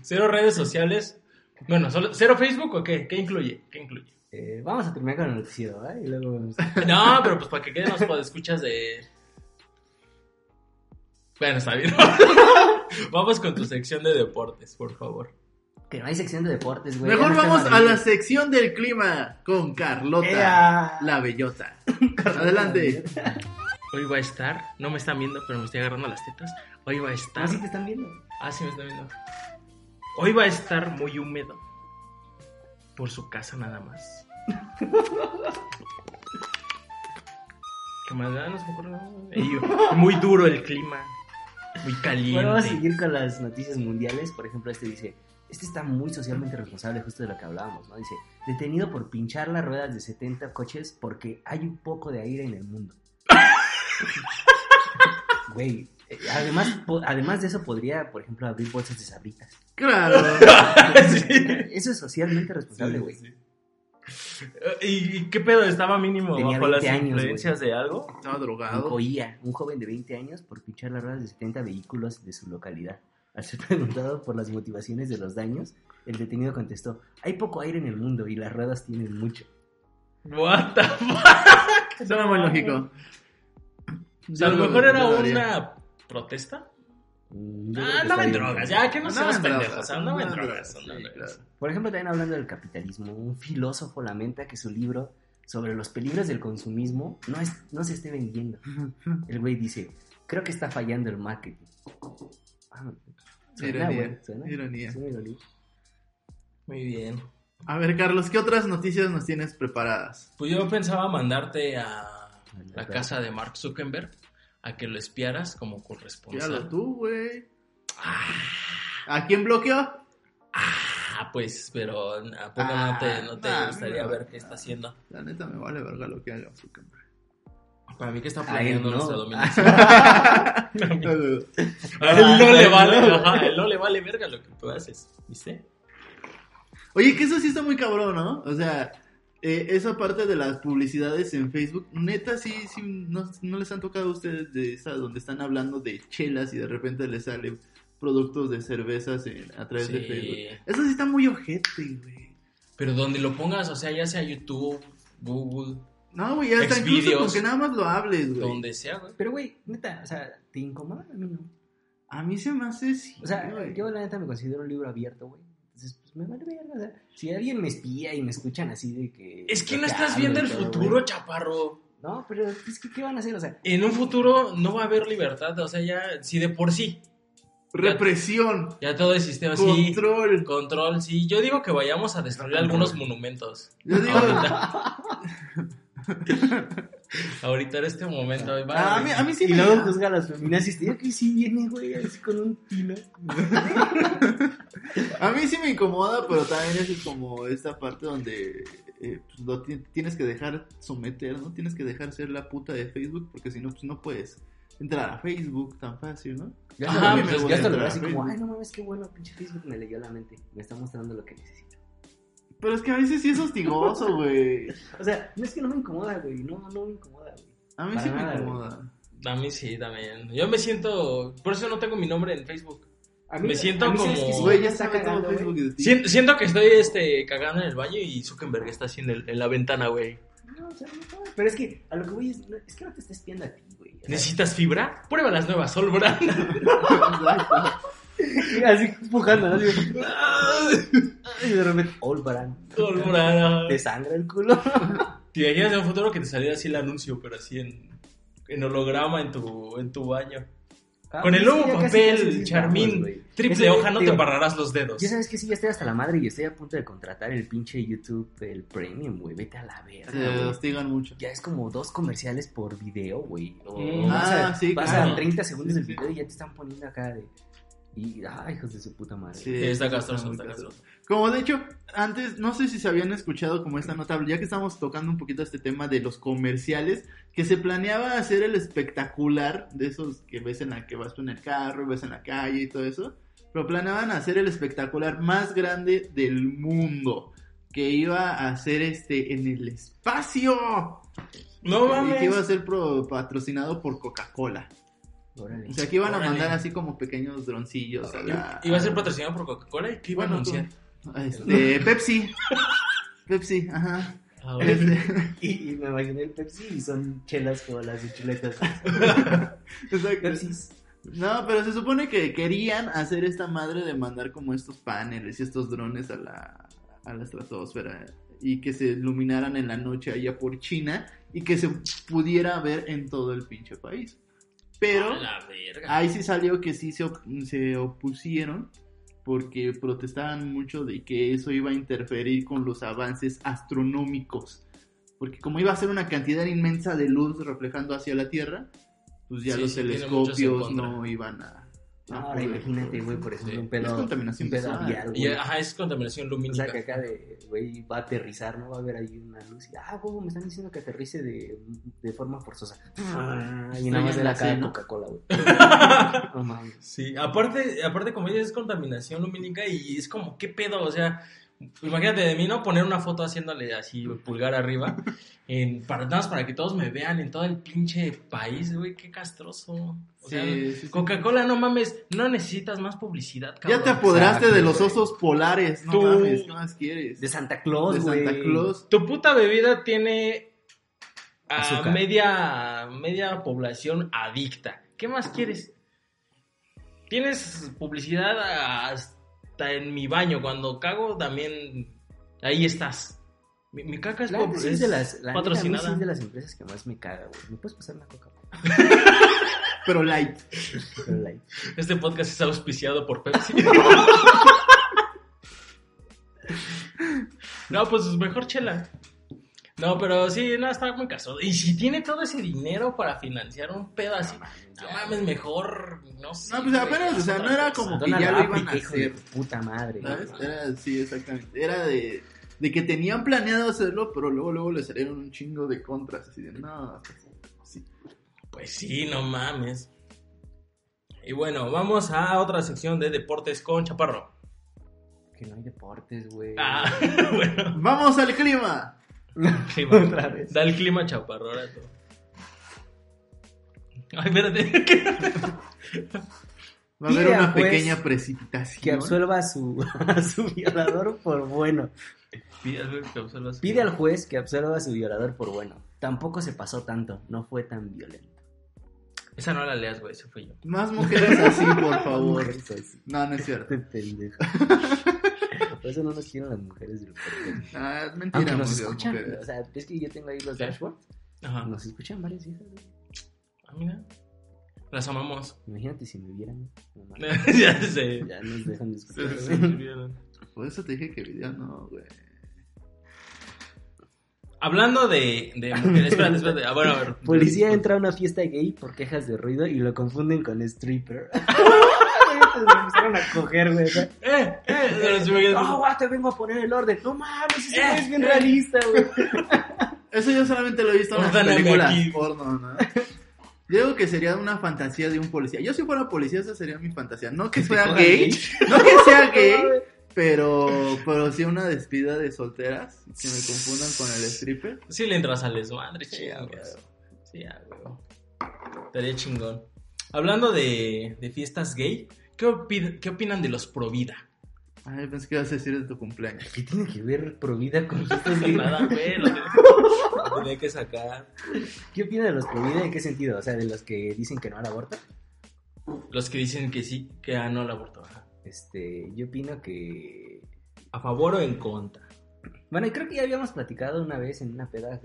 cero redes sociales. Bueno, solo, ¿cero Facebook o qué? ¿Qué incluye? ¿Qué incluye? Eh, vamos a terminar con el noticiero, ¿eh? Y luego vemos. No, pero pues para que queden los escuchas de. Bueno, está bien. (laughs) Vamos con tu sección de deportes, por favor. Que no hay sección de deportes, güey. Mejor vamos a la sección del clima con Carlota, Ea. la bellota. (laughs) Adelante. Hoy va a estar, no me están viendo, pero me estoy agarrando las tetas. Hoy va a estar. Ah, sí te están viendo. Ah, sí me están viendo. Hoy va a estar muy húmedo. Por su casa nada más. ¿Qué más da? No se me ocurre Muy duro el clima. Muy caliente. Bueno, vamos a seguir con las noticias mundiales. Por ejemplo, este dice: Este está muy socialmente responsable, justo de lo que hablábamos, ¿no? Dice: Detenido por pinchar las ruedas de 70 coches porque hay un poco de aire en el mundo. (laughs) Güey, eh, además, además de eso, podría, por ejemplo, abrir bolsas de sabritas. Claro. (laughs) Sí. Eso es socialmente responsable, güey. Sí, sí. ¿Y, qué pedo? ¿Estaba mínimo Tenía bajo las 20 años, influencias de algo? Estaba Un drogado. Coía, un joven de 20 años, por pinchar las ruedas de 70 vehículos de su localidad. Al ser (laughs) preguntado por las motivaciones de los daños, el detenido contestó, hay poco aire en el mundo y las ruedas tienen mucho. What the (laughs) fuck? Suena muy lógico. O sea, a lo mejor era una protesta. Mm, yo Ah, está en bien. drogas, ya que no seamos Andaba en pendejos, andaba en drogas. Por ejemplo, también hablando del capitalismo, un filósofo lamenta que su libro sobre los peligros del consumismo no, es, no se esté vendiendo. El güey dice, creo que está fallando el marketing. Ah, suena, Ironía, suena. ironía. Suena ironía. Muy bien. A ver, Carlos, ¿qué otras noticias nos tienes preparadas? Pues yo pensaba mandarte a la casa de Mark Zuckerberg a que lo espiaras como corresponsal. tú, güey. ¿A quién bloqueó? Ah, pues, pero ¿a poco no te, no te Ah, gustaría ver qué está haciendo? La neta me vale verga lo que haga Zuckerberg. Para mí que está planeando no. nuestra (laughs) dominación. A él no le vale, ajá, a él no le vale verga lo que tú haces, ¿viste? Oye, que eso sí está muy cabrón, ¿no? O sea, eh, esa parte de las publicidades en Facebook, neta, sí, sí, no, no les han tocado a ustedes de esa, donde están hablando de chelas y de repente les salen productos de cervezas en- a través de. Facebook. Eso sí está muy ojete, güey. Pero donde lo pongas, o sea, ya sea YouTube, Google, No, güey, hasta incluso Xvideos. con que nada más lo hables, güey. donde sea, güey. Pero, güey, neta, o sea, ¿te incomoda? A mí no. A mí se me hace sí, O sea, güey. yo la neta me considero un libro abierto, güey. Entonces, pues me vale verga. O sea, si alguien me espía y me escuchan así de que. Es que no estás hablo viendo el todo, futuro, güey. chaparro. No, pero es que, ¿qué van a hacer? O sea, En un futuro no va a haber libertad, o sea, ya, si de por sí, Represión, ya todo el sistema, sí, control. control, sí. Yo digo que vayamos a destruir algunos monumentos. Yo digo, (laughs) (laughs) Ahorita. En este momento. Ah, a mí, a mí sí y me luego da. juzga a las feministas. Yo que sí viene, güey, así con un tino. (laughs) A mí sí me incomoda, pero también es como esta parte donde eh, pues, lo ti- tienes que dejar someter, ¿no? Tienes que dejar ser la puta de Facebook, porque si no, pues no puedes entrar a Facebook tan fácil, ¿no? Ajá, hasta lo- pues, veo entrar así como, ay, no mames, qué bueno, pinche Facebook me leyó la mente. Me está mostrando lo que necesito. Pero es que a veces sí es hostigoso, güey. O sea, no es que no me incomoda, güey. No, no me incomoda, güey. A mí Para sí me incomoda. A mí sí, también. Yo me siento. Por eso no tengo mi nombre en Facebook. A Me siento ¿sabes como- qué? Sí, Güey, me ya está sabe todo cagando, güey. Facebook de ti. Siento, siento que estoy este, cagando en el baño y Zuckerberg está así en, el- en la ventana, güey. No, o sea, no, pero es que a lo que voy es, no, es que no te está espiando a ti, güey. ¿Necesitas fibra? Prueba las nuevas Sol (laughs) (laughs) (laughs) Así empujando, ¿no? Así, y de repente, All Brand. Sol Brand. Te sangra el culo. (laughs) ¿Te imaginas en un futuro que te saliera así el anuncio, pero así en, en holograma en tu, en tu baño? Con el Ah, nuevo sí, ya casi, papel, casi Charmín, triple hoja, no te embarrarás los dedos. Ya sabes que sí, ya estoy hasta la madre y estoy a punto de contratar el pinche YouTube, el Premium, güey. Vete a la verga, Te hostigan mucho. Ya es como dos comerciales por video, güey. O vas a, Ah, sí, vas claro. a 30 segundos Sí, del sí. video y ya te están poniendo acá de... Y, ay, hijos de su puta madre. Sí, está está castroso, está castroso. castroso. Como de hecho, antes, no sé si se habían escuchado como esta nota, ya que estamos tocando un poquito este tema de los comerciales, que se planeaba hacer el espectacular de esos que ves en la que vas tú en el carro, ves en la calle y todo eso, pero planeaban hacer el espectacular más grande del mundo, que iba a ser este en el espacio. No Y que iba a mames. ser pro- patrocinado por Coca-Cola. Órale. O sea, que iban a mandar así como pequeños droncillos a la... Iba a ser patrocinado por Coca-Cola y qué iba a anunciar. Este, Pepsi. Pepsi, ajá. A ver. Este, (laughs) Y, y me imaginé el Pepsi y son chelas como las de chuletas. (laughs) exacto. Pepsis. No, pero se supone que querían hacer esta madre de mandar como estos paneles y estos drones a la, a la estratosfera y que se iluminaran en la noche allá por China y que se pudiera ver en todo el pinche país. Pero A la verga. ahí sí salió que sí se, op- se opusieron porque protestaban mucho de que eso iba a interferir con los avances astronómicos. Porque como iba a ser una cantidad inmensa de luz reflejando hacia la Tierra, pues ya Sí, los sí, telescopios no iban a... Ahora poder- imagínate, güey, por ejemplo, un Es pedo, contaminación un pedo visual. avial, Y, güey. ajá, es contaminación O lumínica. sea, que acá de, güey, va a aterrizar, ¿no? Va a haber ahí una luz. Y, ah, güey, me están diciendo que aterrice de, de forma forzosa. Ah, y nada más de la cara ¿no? Coca-Cola, güey. (laughs) No mames. Sí, aparte, aparte como dices, es contaminación lumínica y es como, ¿qué pedo? O sea, imagínate de mí, ¿no? Poner una foto haciéndole así, pulgar arriba, en, para, nada más para que todos me vean en todo el pinche país, güey, qué castroso. O sea, Sí, sí, sí. Coca-Cola, no mames, no necesitas más publicidad, cabrón. Ya te apoderaste Exacto, de los güey. osos polares, no Tú- mames, ¿qué más quieres? De Santa Claus, De güey. Santa Claus. Tu puta bebida tiene a Azúcar. media, media población adicta. ¿Qué más quieres? Tienes publicidad hasta en mi baño. Cuando cago también ahí estás. Mi, mi caca es, La po- neta sí es es de las, la neta, a mí patrocinada. sí es de las empresas que más me caga, güey. ¿Me puedes pasar una coca? (laughs) Pero light. Pero, like, Este podcast es auspiciado por Pepsi. (laughs) no, pues mejor chela. No, pero sí, no, está muy casado. Y si tiene todo ese dinero para financiar un pedo así, no mames, mejor, no sé. No, pues apenas, o sea, no era como que ya lo iban a hacer. puta madre. ¿Sabes? Era, sí, exactamente. Era de, de que tenían planeado hacerlo, pero luego, luego le salieron un chingo de contras. Así de, no, sí. Pues sí, no mames. Y bueno, vamos a otra sección de deportes con Chaparro. Que no hay deportes, güey. Ah, (laughs) bueno. Vamos al clima. Clima. Otra vez. Da el clima chaparro ahora todo. Ay, espérate. Va a haber una juez pequeña Que precipitación. absuelva a su, (laughs) a su violador por bueno. Pide que al juez que absuelva a su violador por bueno. Tampoco se pasó tanto, no fue tan violento. Esa no la leas, güey, ese fui yo. Más mujeres así, por (laughs) favor. Así. No, no es cierto. (laughs) Este pendejo. (laughs) Por eso no nos quieren las mujeres del podcast. Ah, es mentira. Aunque nos escuchan, mujeres. o sea, es que yo tengo ahí los ¿Sí? dashboards. Ajá. Nos escuchan varias hijas, güey. Ah, mira. Las amamos. Imagínate si me vieran. ya sé. ya nos dejan de escuchar. Por eso te dije que video no, güey. Hablando de, de mujeres, espérate, espérate. Ah, bueno, a ver. Policía entra a una fiesta gay por quejas de ruido y lo confunden con stripper. (laughs) Se empezaron a coger, güey. Eh, eh, No, te vengo a poner el orden. No mames, ese Eh, güey es bien eh. realista, güey. (laughs) Eso yo solamente lo he visto en las películas porno, ¿no? Yo digo que sería una fantasía de un policía. Yo si fuera policía, esa sería mi fantasía. No que sea gay, gay. no que sea (laughs) No gay, mames. Pero, pero sí una despida de solteras que me confundan con el stripper. Sí le entras al desmadre, Sí, chingas. güey. Sí, ya, güey. Estaría chingón. Hablando de, de fiestas gay, ¿qué, opi- ¿qué opinan de los pro vida? Ay, pensé que ibas a decir de tu cumpleaños. ¿Qué tiene que ver Provida con (laughs) fiestas gay? Nada, güey, lo tenía, (laughs) lo tenía que sacar. ¿Qué opina de los Provida? ¿En qué sentido? O sea, de los que dicen que no al aborto. Los que dicen que sí, que ah, no el aborto. ajá. Este, yo opino que. ¿A favor o en contra? Bueno, y creo que ya habíamos platicado una vez en una peda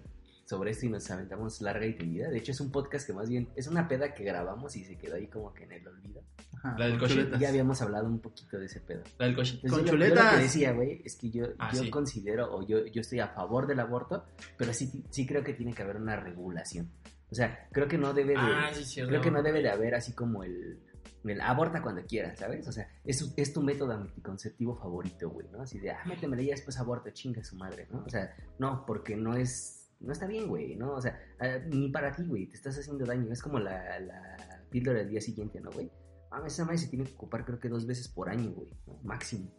sobre esto y nos aventamos larga y tendida. De hecho, es un podcast que más bien es una peda que grabamos y se quedó ahí como que en el olvido. Ajá, La del chuletas. Ya habíamos hablado un poquito de ese pedo. La del Con yo, lo- yo chuletas. lo que decía, güey, es que yo, Ah, yo sí. considero o yo, yo estoy a favor del aborto, pero sí, sí creo que tiene que haber una regulación. O sea, creo que no debe de, Ah, sí, cierto. creo que no debe de haber así como el, aborta cuando quieras, ¿sabes? O sea, es, es tu método anticonceptivo favorito, güey, ¿no? Así de, ah, métemela y después aborta, chinga su madre, ¿no? O sea, no, porque no es, no está bien, güey, ¿no? O sea, ah, ni para ti, güey, te estás haciendo daño. Es como la, la píldora del día siguiente, ¿no, güey? Mames, esa madre se tiene que ocupar creo que dos veces por año, güey, ¿no? máximo.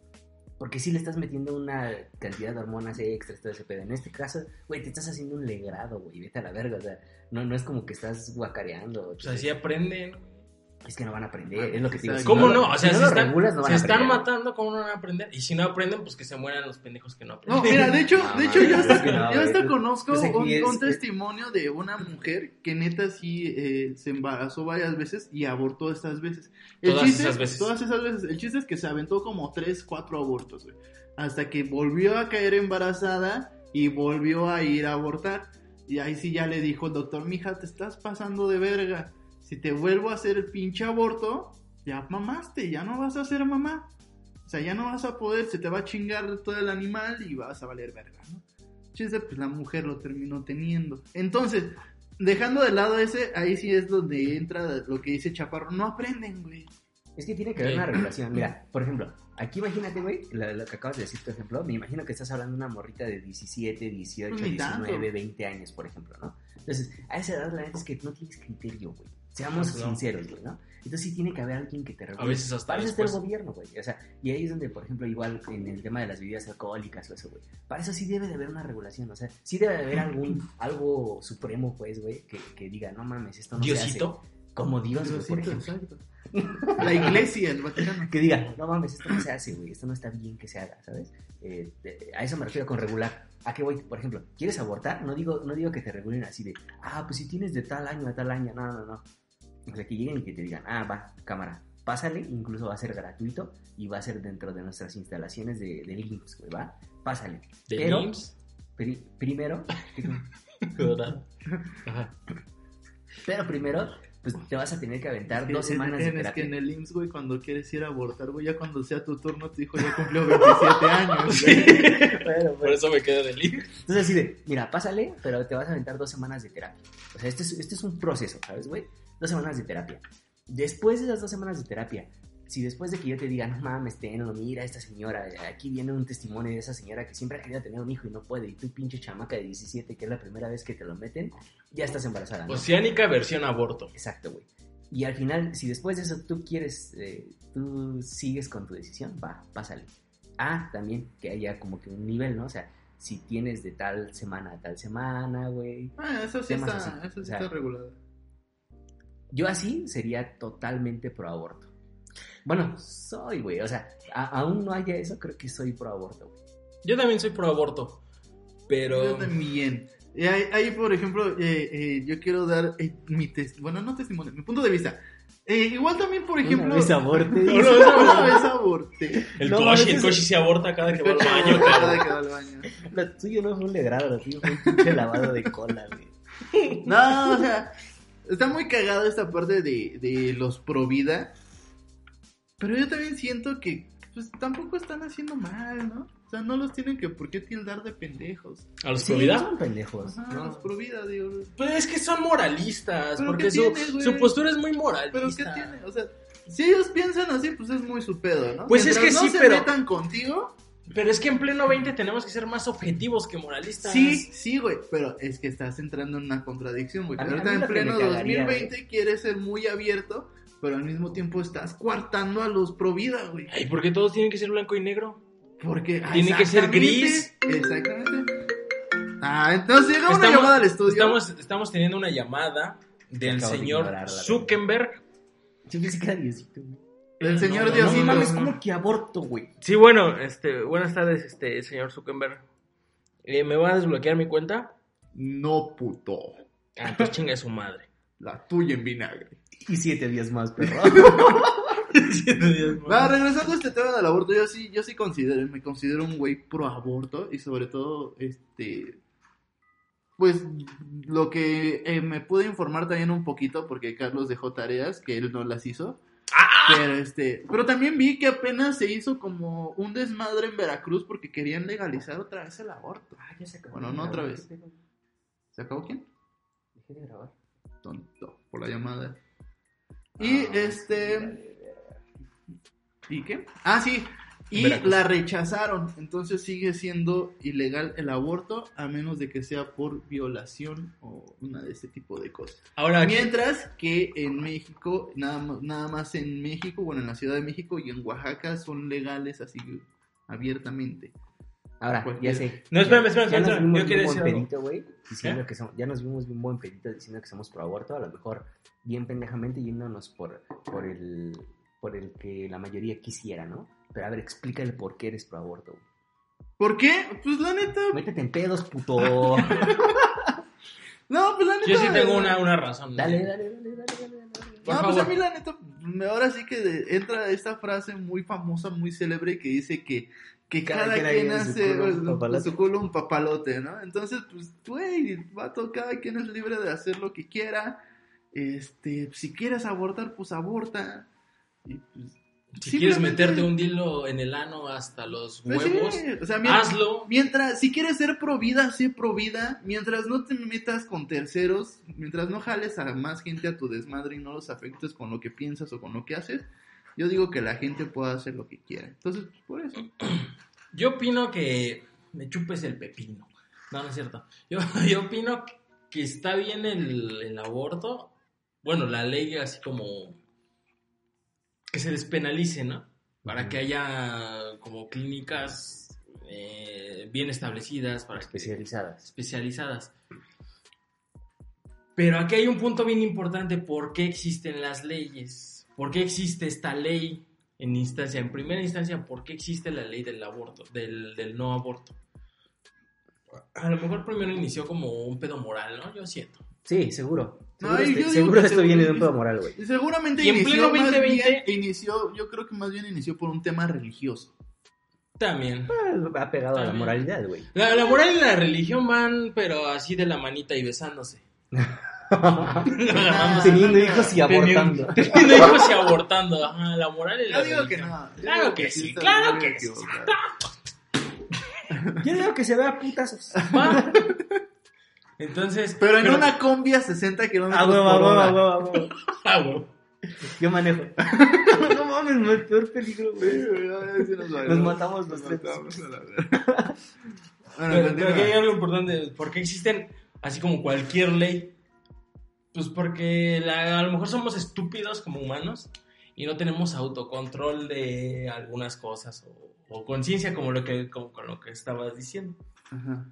Porque si le estás metiendo una cantidad de hormonas extras, todo ese pedo. En este caso, güey, te estás haciendo un legrado, güey, vete a la verga. O sea, no, no es como que estás guacareando. O sea, sí aprenden. Es que no van a aprender, es lo que te digo. ¿Cómo Si no? lo- O sea, si se no están, regulas, no van se a están matando, ¿cómo no van a aprender? Y si no aprenden, pues que se mueran los pendejos que no aprenden. No, mira, de hecho, (laughs) No, de hecho yo hasta, yo hasta conozco Pues un, es- un testimonio de una mujer que neta sí eh, se embarazó varias veces y abortó estas veces. Todas esas veces. Todas esas veces. El chiste es que se aventó como 3, 4 abortos, güey. Hasta que volvió a caer embarazada y volvió a ir a abortar. Y ahí sí ya le dijo el doctor, mija, te estás pasando de verga. Si te vuelvo a hacer el pinche aborto, ya mamaste, ya no vas a ser mamá. O sea, ya no vas a poder, se te va a chingar todo el animal y vas a valer verga, ¿no? Chiste, pues la mujer lo terminó teniendo. Entonces, dejando de lado ese, ahí sí es donde entra lo que dice Chaparro. No aprenden, güey. Es que tiene que haber una regulación. Mira, por ejemplo, aquí imagínate, güey, lo, lo que acabas de decir, por ejemplo, me imagino que estás hablando de una morrita de 17, 18, Pues ni tanto. 19, 20 años, por ejemplo, ¿no? Entonces, a esa edad la neta es que no tienes criterio, güey. Seamos No. sinceros, güey, ¿no? Entonces sí tiene que haber alguien que te regule. A veces hasta Para eso el gobierno, güey. O sea, y ahí es donde, por ejemplo, igual en el tema de las bebidas alcohólicas o eso, güey. Para eso sí debe de haber una regulación. O sea, sí debe de haber algún, (laughs) algo supremo, pues, güey, que, que diga, no mames, esto no se Diosito. hace. Como Dios, güey, por Diosito, ejemplo. exacto. (laughs) La iglesia, el Vaticano. Que diga, no mames, esto no se hace, güey, esto no está bien que se haga, ¿sabes? Eh, de- a eso me refiero con regular. ¿A qué voy? Por ejemplo, ¿quieres abortar? No digo, no digo que te regulen así de, ah, pues si tienes de tal año a tal año, no, no, no. O sea, que lleguen y que te digan, ah, va, cámara, pásale, incluso va a ser gratuito y va a ser dentro de nuestras instalaciones de, del IMSS, güey, va, pásale. De Pero- IMSS. Pri- primero, (laughs) ¿verdad? Ajá. pero primero, pues te vas a tener que aventar dos semanas es, de es que terapia. en el IMSS, güey, cuando quieres ir a abortar, güey, ya cuando sea tu turno, tu hijo ya cumplió 27 (laughs) años, güey. Bueno, Por eso me quedé del IMSS. Entonces así de, mira, pásale, pero te vas a aventar dos semanas de terapia. O sea, este es, este es un proceso, ¿sabes, güey? Dos semanas de terapia. Después de esas dos semanas de terapia, si después de que yo te diga, no mames, tenlo, mira esta señora, aquí viene un testimonio de esa señora que siempre ha querido tener un hijo y no puede, y tú pinche chamaca de 17, que es la primera vez que te lo meten, ya estás embarazada, ¿no? Oceánica versión aborto. Exacto, güey. Y al final, si después de eso tú quieres, eh, tú sigues con tu decisión, va, pásale. Ah, también que haya como que un nivel, ¿no? O sea, si tienes de tal semana a tal semana, güey. Ah, eso sí está, así, eso sí o sea, está regulado. Yo así sería totalmente pro aborto. Bueno, soy, güey. O sea, a- aún no haya eso, creo que soy pro aborto, güey. Yo también soy pro aborto. Pero. Yo también. Y ahí, ahí, por ejemplo, eh, eh, yo quiero dar eh, mi testimonio, bueno, no testimonio, mi punto de vista. Eh, igual también, por ejemplo... Una vez aborté. No, no, Una vez aborté. El No, ese el Koshi se aborta cada que va al baño, (laughs) Cada que va al baño. Lo tuyo no fue un legrado, lo tuyo fue un pinche lavado de cola, güey. No, o sea, está muy cagado esta parte de, de los pro vida. Pero yo también siento que pues tampoco están haciendo mal, ¿no? O sea, no los tienen que por qué tildar de pendejos. ¿A los Sí, pro vida? no son pendejos. Ajá, no. los pro vida, digo. Pues es que son moralistas. ¿Pero Porque qué su, tiene, su postura es muy moralista. Pero ¿qué tiene? O sea, si ellos piensan así, pues es muy su pedo, ¿no? Pues es Mientras que no sí, se pero- metan contigo. Pero es que en pleno 20 tenemos que ser más objetivos que moralistas. Sí, sí, güey, pero es que estás entrando en una contradicción, güey. Ahorita en pleno cagaría, 2020 quieres ser muy abierto, pero al mismo tiempo estás coartando a los pro vida, güey. Ay, ¿por qué todos tienen que ser blanco y negro? Porque ah, Tiene que ser gris. Exactamente. Ah, entonces llega una Estamos- llamada al estudio. Estamos, estamos teniendo una llamada del de señor ignorarla, Zuckerberg. Yo pensé que era Diosito, güey. El señor No, no, Diosito. No no, mames, no. ¿cómo que aborto, güey? Sí, bueno, este, buenas tardes, este, señor Zuckerberg. Eh, ¿Me va a desbloquear mi cuenta? No, puto. Ah, pues chinga su madre. (laughs) La tuya en vinagre. Y siete días más, perro. (laughs) Va, regresando a este tema del aborto, yo sí, yo sí considero, me considero un güey pro aborto y sobre todo, este, pues lo que eh, me pude informar también un poquito porque Carlos dejó tareas que él no las hizo. Pero este, pero también vi que apenas se hizo como un desmadre en Veracruz porque querían legalizar otra vez el aborto. Ah, ya se acabó. Bueno, no otra vez. ¿Se acabó quién? Dejé de grabar. Tonto, por la llamada. Y Ah, este. ¿Y qué? Ah, sí. Y Veracruz. la rechazaron. Entonces sigue siendo ilegal el aborto a menos de que sea por violación o una de este tipo de cosas. Ahora, Mientras que en México, nada más, nada más en México, bueno, en la Ciudad de México y en Oaxaca son legales así abiertamente. Ahora, Cualquier- ya sé. No, espérame, espérame, Ya nos espérame, vimos yo bien buen pedito, güey, diciendo ¿Eh? que somos, ya nos vimos bien buen pedito diciendo que somos pro aborto, a lo mejor bien pendejamente yéndonos por, por el por el que la mayoría quisiera, ¿no? Pero a ver, explícale por qué eres pro aborto. güey. ¿Por qué? Pues la neta. Métete en pedos, puto. (laughs) No, pues la neta. yo sí tengo una, una razón. dale, dale, dale, dale, dale, dale. Por no, pues a mí la neta, ahora sí que entra esta frase muy famosa, muy célebre que dice que, que cada, Cada quien quien en su hace en papalote. su culo un papalote, ¿no? Entonces, pues, güey, vato, cada quien es libre de hacer lo que quiera. Este, si quieres abortar, pues aborta. Y pues, Si quieres meterte un dilo en el ano hasta los pues, sí, huevos, o sea, mientras, hazlo. mientras, si quieres ser pro vida, sé pro vida. Mientras no te metas con terceros, mientras no jales a más gente a tu desmadre y no los afectes con lo que piensas o con lo que haces, yo digo que la gente puede hacer lo que quiera. Entonces, por eso. (clears throat) Yo opino que me chupes el pepino. No, no es cierto. Yo, (laughs) yo opino que está bien el, el aborto. Bueno, la ley así como que se despenalice, ¿no? Para que haya como clínicas eh, bien establecidas, para que- Especializadas. especializadas. Pero aquí hay un punto bien importante. ¿Por qué existen las leyes? ¿Por qué existe esta ley en instancia? En primera instancia, ¿por qué existe la ley del aborto, del, del no aborto? A lo mejor primero inició como un pedo moral, ¿no? Yo siento. Sí, seguro. Seguro, este- yo esto viene de un pedo moral, güey. Y seguramente Y en inició, pleno más 2020 bien- inició, yo creo que más bien inició por un tema religioso. También. Ha pegado a la moralidad, güey. La, la moral y la religión van, pero así de la manita y besándose. (laughs) Teniendo hijos y abortando. (laughs) Teniendo hijos y abortando. Ajá, la moral y la Yo digo que no. Yo Claro digo que sí, claro que sí. (laughs) Yo digo que se vea putazos. Va. Entonces. Pero en una combi a 60 kilómetros. Ah, huevo. Yo manejo. (laughs) no mames, no es peor peligro, güey. sí nos, matamos los tres. (laughs) Bueno, Pero, pero aquí hay algo importante. ¿Por qué existen así como cualquier ley? Pues porque la- a lo mejor somos estúpidos como humanos y no tenemos autocontrol de algunas cosas o, o conciencia como lo que como con lo que estabas diciendo. Ajá.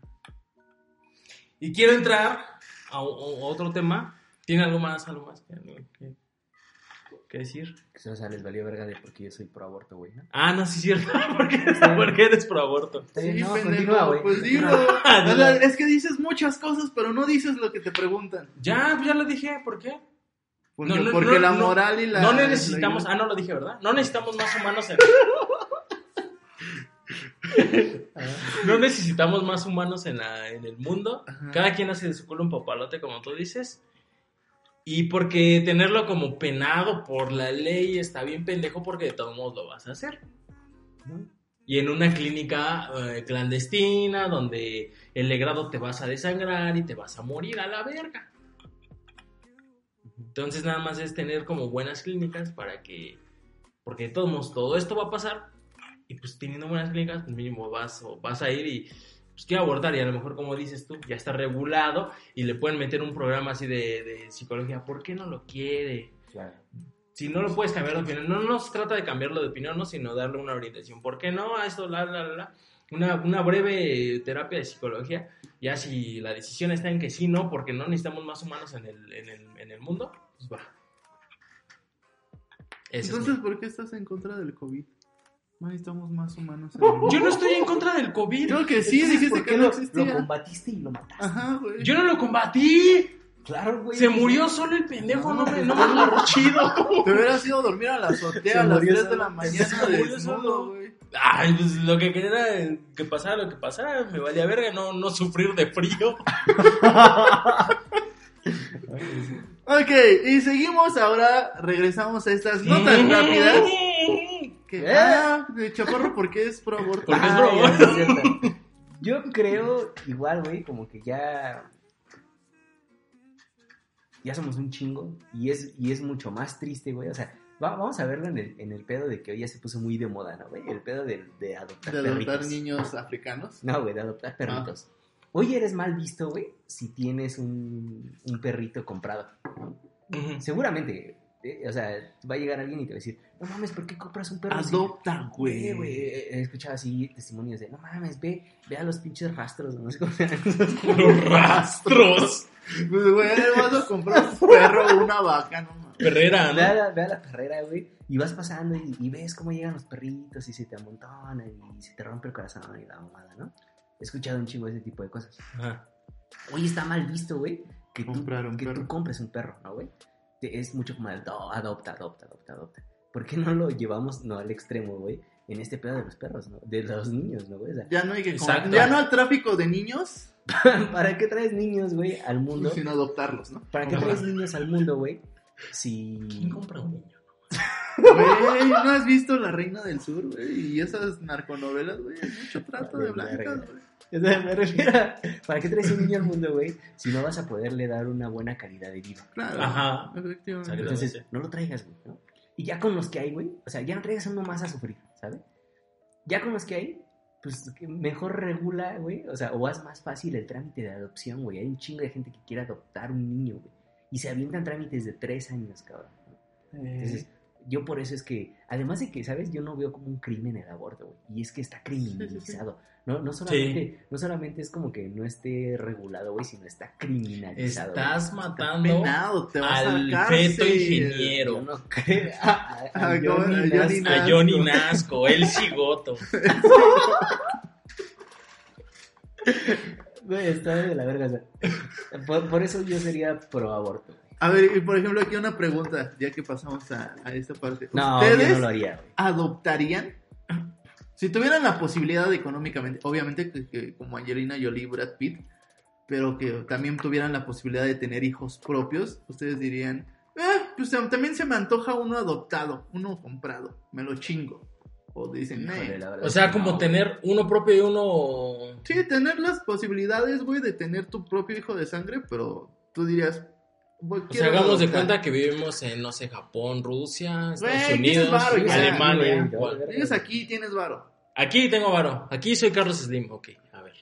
Y quiero entrar a, otro tema. ¿Tiene algo más, algo más que, que- que decir? Que o sea, les valió verga de porque yo soy pro aborto, güey, ¿no? Ah, no, sí es cierto. (laughs) ¿Por qué, por qué eres pro aborto? Sí, no, pendejo, continúa, güey. Pues (laughs) dilo. Continúa. O sea, es que dices muchas cosas, pero no dices lo que te preguntan. Ya, pues ya lo dije. ¿Por qué? Porque, No, no, porque no, la no. moral y la. no necesitamos. la- Ah, no lo dije, ¿verdad? No necesitamos más humanos en. (laughs) No necesitamos más humanos en, la, en el mundo. Ajá. Cada quien hace de su culo un papalote, como tú dices. Y porque tenerlo como penado por la ley está bien pendejo porque de todos modos lo vas a hacer. ¿no? Y en una clínica eh, clandestina donde el legrado te vas a desangrar y te vas a morir a la verga. Entonces nada más es tener como buenas clínicas para que... Porque de todos modos todo esto va a pasar. Y pues teniendo buenas clínicas, pues mínimo vas, o vas a ir y pues quiero abortar. Y a lo mejor como dices tú, ya está regulado y le pueden meter un programa así de, de psicología. ¿Por qué no lo quiere? Claro. si no lo puedes cambiar de opinión, no, no se trata de cambiarlo de opinión, no, sino darle una orientación. ¿Por qué no? A esto, la, la, la, la. Una, una breve terapia de psicología, ya si la decisión está en que sí, no, porque no necesitamos más humanos en el, en el, en el mundo, pues va. Ese Entonces, mi- ¿por qué estás en contra del COVID? No necesitamos más humanos en el mundo. (laughs) Yo no estoy en contra del COVID. Creo que sí, Entonces, dijiste ¿por que no lo, existía. lo combatiste y lo mataste? Ajá, güey. Yo no lo combatí. Claro, güey. Se murió solo el pendejo, no, No, me, no me agarró chido. Te hubieras ido a dormir a la azotea a las murió 3 de la mañana Se murió desnudo, solo. güey. Ay, pues lo que quería era que pasara lo que pasara, me valía verga no, no sufrir de frío. (laughs) Ok, y seguimos ahora, regresamos a estas notas rápidas. Que, ¿Eh? ah, de Chaparro, ¿por qué es pro aborto? Porque es Ah, pro ya, aborto. es. Yo creo, igual, güey, como que ya. Ya somos un chingo. Y es, y es mucho más triste, güey. O sea, va- vamos a verlo en el, en el pedo de que hoy ya se puso muy de moda, ¿no, güey? El pedo de, de adoptar De adoptar niños africanos. No, güey, de adoptar perritos. Hoy eres mal visto, güey, si tienes un, un perrito comprado. Seguramente, eh, o sea, va a llegar alguien y te va a decir, no mames, ¿por qué compras un perro? así?" Adopta, Güey, he escuchado así testimonios de, no mames, ve, ve a los pinches rastros, no sé cómo se Los rastros. Pues, güey, vas a comprar un perro o una vaca, no mames. Perrera, Ve a, ¿no? la, ve a la perrera, güey, y vas pasando y, y ves cómo llegan los perritos y se te amontonan y se te rompe el corazón y la mamada, ¿no? He escuchado un chingo ese tipo de cosas. Ajá. Hoy está mal visto, güey, que, tú, que perro. tú compres un perro, ¿no, güey? Es mucho como el "Do- adopta, adopta, adopta, adopta. ¿Por qué no lo llevamos, no, al extremo, güey? En este pedo de los perros, ¿no? De los niños, ¿no, güey? O sea, Ya no hay que Exacto. Ya no al tráfico de niños, (laughs) ¿para qué traes niños, güey, al mundo? sino adoptarlos, ¿no? ¿Para qué traes niños al mundo, güey? Si... ¿Quién compra un niño? Güey, ¿no has visto La Reina del Sur, güey? Y esas narconovelas, güey, hay mucho trato de blancas, güey. O sea, me refiero a, ¿Para qué traes un niño al mundo, güey? Si no vas a poderle dar una buena calidad de vida. Claro, Ajá. efectivamente. Entonces, no lo traigas, güey, ¿no? Y ya con los que hay, güey, o sea, ya no traigas uno más a sufrir, ¿sabes? Ya con los que hay, pues mejor regula, güey, o sea, o haz más fácil el trámite de adopción, güey. Hay un chingo de gente que quiere adoptar un niño, güey. Y se avientan trámites de tres años, cabrón. ¿no? Entonces, yo por eso es que, además de que, ¿sabes? Yo no veo como un crimen el aborto, güey. Y es que está criminalizado. No, no, solamente, no solamente es como que no esté regulado, güey, sino está criminalizado. güey. Estás matando Penado, te vas al a feto ingeniero. Yo no creo. (laughs) A, a- a Ah, A Johnny Nasco. A Johnny Nasco, el cigoto. (laughs) Güey, está de la verga. o sea, por, por eso yo sería pro aborto. A ver, y por ejemplo, aquí una pregunta, ya que pasamos a, a esta parte. No, ¿Ustedes yo no lo haría, güey. adoptarían? Si tuvieran la posibilidad económicamente, obviamente que, que como Angelina Jolie Brad Pitt, pero que también tuvieran la posibilidad de tener hijos propios, ustedes dirían, "Ah, pues también se me antoja uno adoptado, uno comprado, me lo chingo. O dicen, verdad O sea, como no, tener uno propio y uno. Sí, tener las posibilidades, güey, de tener tu propio hijo de sangre, pero tú dirías, O sea, hagamos de cuenta que vivimos en, no sé, Japón, Rusia, Estados Unidos, varo ya. Alemania. Llegas aquí, tienes varo. Aquí tengo varo. Aquí soy Carlos Slim. Ok, a ver.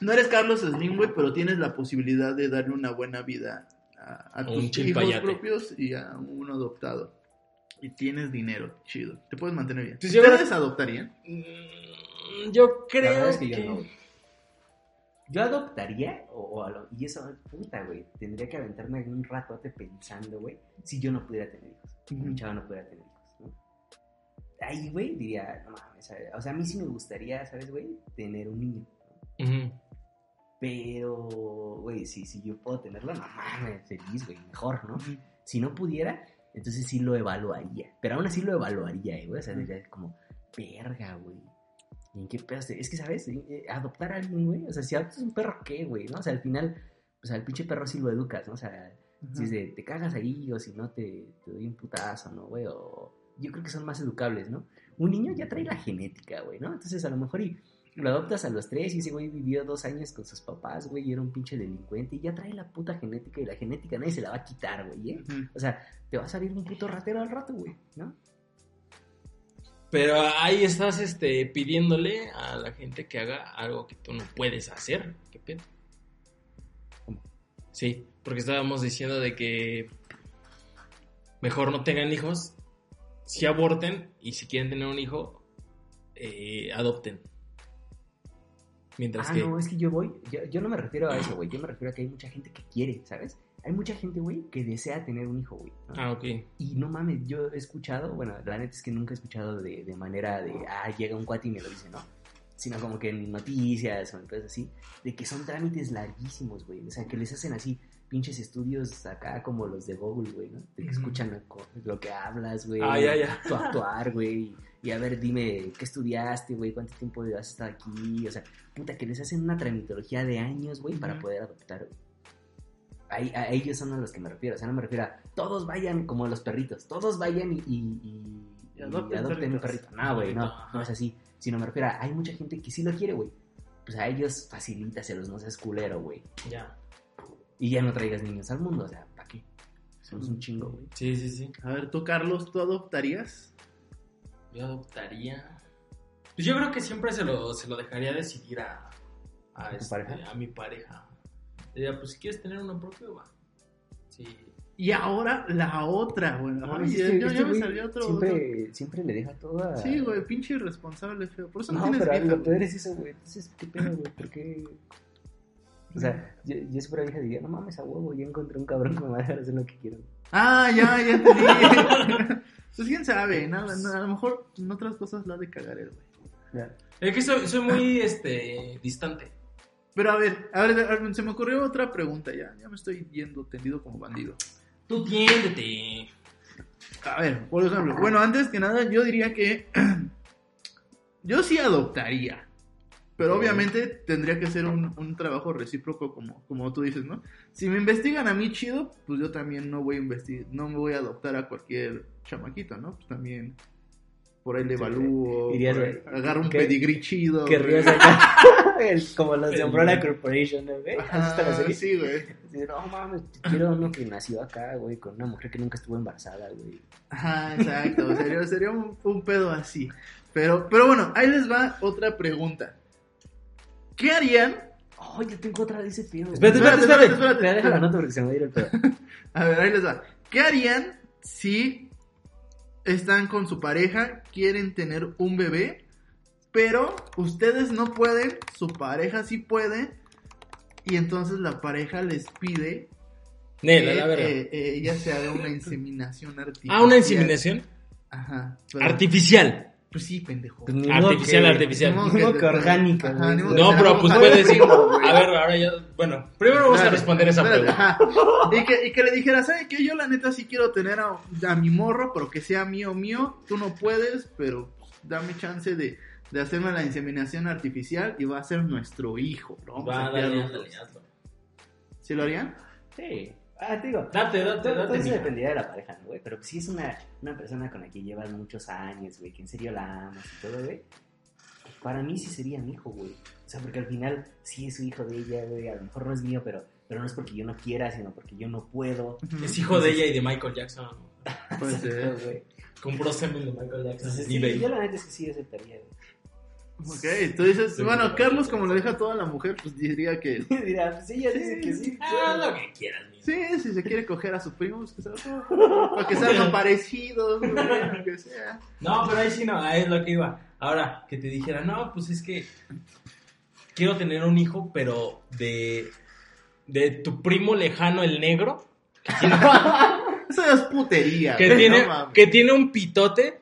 No eres Carlos Slim, güey, pero tienes la posibilidad de darle una buena vida a, a tus hijos propios y a uno adoptado. y tienes dinero, chido. Te puedes mantener bien. Pues yo ¿Ustedes adoptarían? Mm, Yo creo que que... yo adoptaría, o, o a lo- y eso, puta, güey, tendría que aventarme un ratote pensando, güey, si yo no pudiera tener hijos. Ujú. Un chavo no pudiera tener hijos, ¿no? Ahí, güey, diría, no mames, o sea, a mí sí me gustaría, ¿sabes, güey? Tener un niño. Pero, güey, sí, si yo puedo tenerlo, no mames, feliz, güey, mejor, ¿no? Si no pudiera, entonces sí lo evaluaría. Pero aún así lo evaluaría, eh, güey. O sea, diría como, verga, güey. ¿Y en qué pedo? Es que, ¿sabes? Eh, Adoptar a alguien, güey. O sea, si adoptas un perro, ¿qué, güey? ¿No? O sea, al final, pues al pinche perro sí lo educas, ¿no? O sea, si es de, te cagas ahí o si no te, te doy un putazo, ¿no, güey? O yo creo que son más educables, ¿no? Un niño ya trae la genética, güey, ¿no? Entonces a lo mejor y lo adoptas a los tres y ese güey vivió dos años con sus papás, güey, y era un pinche delincuente y ya trae la puta genética y la genética nadie se la va a quitar, güey, ¿eh? O sea, te va a salir un puto ratero al rato, güey, ¿no? Pero ahí estás este, pidiéndole a la gente que haga algo que tú no puedes hacer. ¿Qué pedo? Sí, porque estábamos diciendo de que mejor no tengan hijos, si aborten y si quieren tener un hijo, eh, adopten. Mientras Ah, que... no, es que yo voy, yo, yo no me refiero a eso, güey, yo me refiero a que hay mucha gente que quiere, ¿sabes? Hay mucha gente, güey, que desea tener un hijo, güey. ¿no? Ah, ok. Y no mames, yo he escuchado, bueno, la neta es que nunca he escuchado de, de manera de, ah, llega un cuate y me lo dice, ¿no? Sino como que en noticias o en cosas así, de que son trámites larguísimos, güey. O sea, que les hacen así pinches estudios acá como los de Google, güey, ¿no? De que Ujú. escuchan lo, lo que hablas, güey. Ah, ya, ya. Tu actuar, güey. Y a ver, dime, ¿qué estudiaste, güey? ¿Cuánto tiempo has estado aquí? O sea, puta, que les hacen una tramitología de años, güey, para Ujú. poder adoptar, güey. Ahí- a ellos son a los que me refiero. O sea, no me refiero a todos vayan como los perritos. Todos vayan y, y, y- Y adopten y adopten un perrito. No, güey, no, no es así. Sino me refiero a, hay mucha gente que sí lo quiere, güey. Pues a ellos facilítaselos, no seas culero, güey. Ya. Y ya no traigas niños al mundo, o sea, ¿para qué? Somos un chingo, güey. Sí, sí, sí. A ver, tú, Carlos, ¿tú adoptarías? Yo adoptaría. Pues yo creo que siempre se lo, se lo dejaría decidir a, a, ¿A este, pareja? a mi pareja. Diría, pues si quieres tener uno propio, va. Sí. Y ahora la otra, güey. No, Ay, es ya, que ya este me salió otro. Siempre, siempre le deja todo a... otro. Sí, güey, pinche irresponsable, feo. Por eso no, No, tienes pero vieja, lo peor es eso, güey. Entonces, ¿qué pedo, güey? ¿Por qué...? O sea, yo, yo si fuera vieja diría, no mames, a huevo, ya encontré un cabrón que me va a dejar hacer lo que quiero. Ah, ya, ya entendí. (laughs) pues quién sabe, nada, a lo mejor en otras cosas la ha de cagar el güey. Ya. Es que soy, soy muy este, distante. Pero a ver, a ver, a ver, se me ocurrió otra pregunta ya. Ya me estoy yendo tendido como bandido. Tú tiéndete. A ver, por ejemplo, bueno, antes que nada, yo diría que (clears throat) yo sí adoptaría. Pero obviamente tendría que ser un, un trabajo recíproco, como, como tú dices, ¿no? Si me investigan a mí chido, pues yo también no voy a investigar, no me voy a adoptar a cualquier chamaquito, ¿no? Pues también por ahí le Sí, evalúo, Irías, por ahí güey, agarro un ¿qué- pedigrí chido. Querrías (laughs) güey. como los de El- Umbrella Corporation, ¿no, güey? ¿Has visto la serie? sí, güey. (laughs) No mames, quiero uno que nació acá, güey, con una mujer que nunca estuvo embarazada, güey. Ajá, exacto. Sería, sería un, un pedo así. Pero, pero bueno, ahí les va otra pregunta. ¿Qué harían? Oh, yo tengo otra de ese pedo. Espérate, güey. espérate, espérate. espérate. Ya, déjala nota porque se me va a ir el pedo. (laughs) A ver, ahí les va. ¿Qué harían si están con su pareja, quieren tener un bebé, pero ustedes no pueden, su pareja sí puede, y entonces la pareja les pide Nela, que la verdad. eh, eh, ella se haga una inseminación artificial? (laughs) ah, una inseminación Ajá. pero- artificial. Pues sí, pendejo. Pues Artificial, que- artificial. Que orgánica, Ajá, No, pero pues una puedes decir. A ver, ahora ya. Bueno, primero vamos a responder esa espérate, pregunta. ajá. Y que, y que le dijera, ¿sabes qué? Yo la neta sí quiero tener a, a mi morro, pero que sea mío, mío. Tú no puedes, pero pues, dame chance de, de hacerme la inseminación artificial y va a ser nuestro hijo. Vamos Va, a dos. hazlo. ¿Sí lo harían? Sí. Ah, te digo. Date, date, todo date. eso dependería de la pareja, ¿no, güey? Pero si es una, una persona con la que llevas muchos años, güey, que en serio la amas y todo, güey. Para mí sí sería mi hijo, güey. O sea, porque al final sí es su hijo de ella, güey. A lo mejor no es mío, pero, pero no es porque yo no quiera, sino porque yo no puedo. Es hijo de ella y de Michael Jackson. (laughs) Puede ser. güey. Compró semen de Michael Jackson. Entonces, en sí, yo la neta es que sí aceptaría, güey. Ok, tú dices, Sí, bueno, sí. Carlos como lo deja toda la mujer, pues diría que... (laughs) Dirá, pues ella dice que sí. Ah, lo que quieras, mi Sí, si se quiere coger a su primo, pues que se lo (laughs) coja. Para que salgan parecidos, lo que sea. No, pero ahí sí no, ahí es lo que iba. Ahora, que te dijera, no, pues es que quiero tener un hijo, pero de, de tu primo lejano, el negro, (laughs) Eso es putería. que güey, tiene, no que tiene un pitote.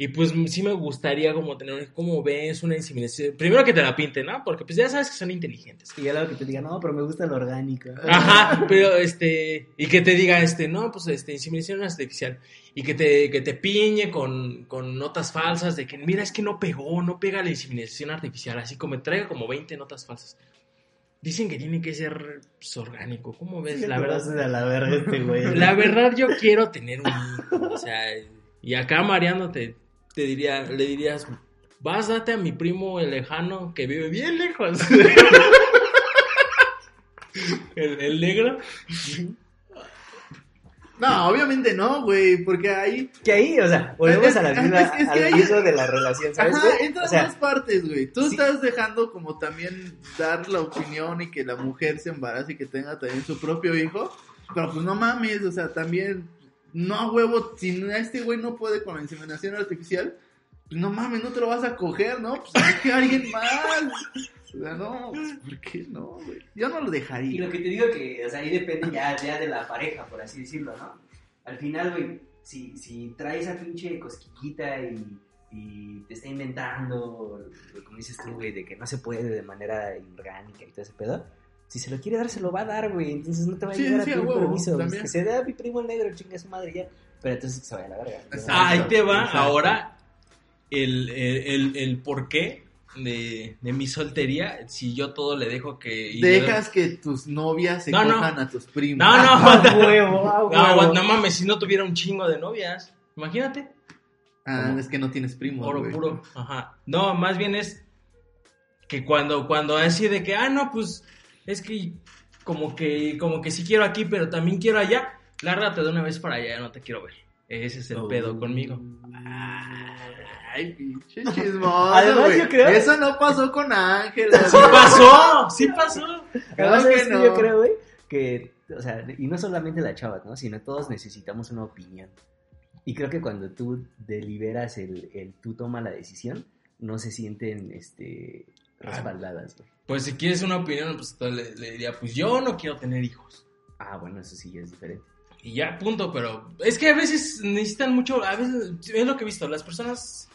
Y pues sí me gustaría como tener, como ves, una inseminación. Primero que te la pinte, ¿no? Porque pues ya sabes que son inteligentes. Y ya luego que te diga, no, pero me gusta lo orgánico. Ajá, pero este, y que te diga, este, no, pues este, inseminación artificial. Y que te, que te piñe con, con notas falsas de que, mira, es que no pegó, no pega la inseminación artificial. Así como traiga como 20 notas falsas. Dicen que tiene que ser pues, orgánico. ¿Cómo ves? La verdad, de la verga este güey. (laughs) la verdad yo quiero tener un hijo. O sea, y acá Mariano te, diría, le dirías, vas, date a mi primo el lejano que vive bien lejos. (laughs) el, el negro. No, obviamente no, güey, porque ahí... Que ahí, o sea, volvemos Es- a la es- misma, es que al ahí- inicio de la relación, ¿sabes? Ajá, entran o sea, dos partes, güey. Tú sí. estás dejando como también dar la opinión y que la mujer se embarace y que tenga también su propio hijo. Pero pues no mames, o sea, también, no huevo, si este güey no puede con la inseminación artificial, pues no mames, no te lo vas a coger, ¿no? Pues que alguien más. O sea, no, pues, ¿por qué no, güey? Yo no lo Y dejaría. lo que te digo que, o sea, ahí depende ya, de la pareja, por así decirlo, ¿no? Al final, güey, si, si traes a pinche cosquillita y, y te está inventando, como dices tú, güey, de que no se puede de manera orgánica y todo ese pedo, si se lo quiere dar, se lo va a dar, güey. Entonces no te va a Sí, llegar sí, a un huevo, permiso. también. que se dé a mi primo el negro, chinga su madre ya. Pero entonces que se vaya a la verga. Ah, ahí te va Exacto. ahora el, el, el, el porqué de, de mi soltería. Si yo todo le dejo que. Dejas que tus novias se No, a tus primos. No, no, (laughs) Ah, (laughs) huevo, ah, No, huevo. no mames, si no tuviera un chingo de novias. Imagínate. Ah, ¿Cómo? es que no tienes primos, Oro güey. puro. Ajá. No, más bien es que cuando, cuando así de que, ah, no, pues es que como que, como que sí quiero aquí, pero también quiero allá, lárgate de una vez para allá, no te quiero ver. Ese es el Oh. pedo conmigo. Ay, pinche (laughs) chismoso, Además, yo creo- Eso no pasó con Ángela. ¡Sí pasó! ¡Sí (laughs) pasó! Además, Claro ¿sabes que no. yo creo, güey, que, o sea, y no solamente la chava, ¿no? Sino todos necesitamos una opinión. Y creo que cuando tú deliberas el, el tú toma la decisión, no se sienten, este, respaldadas. Pues si quieres una opinión, pues le, le diría, pues yo no quiero tener hijos. Ah, bueno, eso sí ya es diferente. Y ya, punto, pero es que a veces necesitan mucho, a veces, es lo que he visto, las personas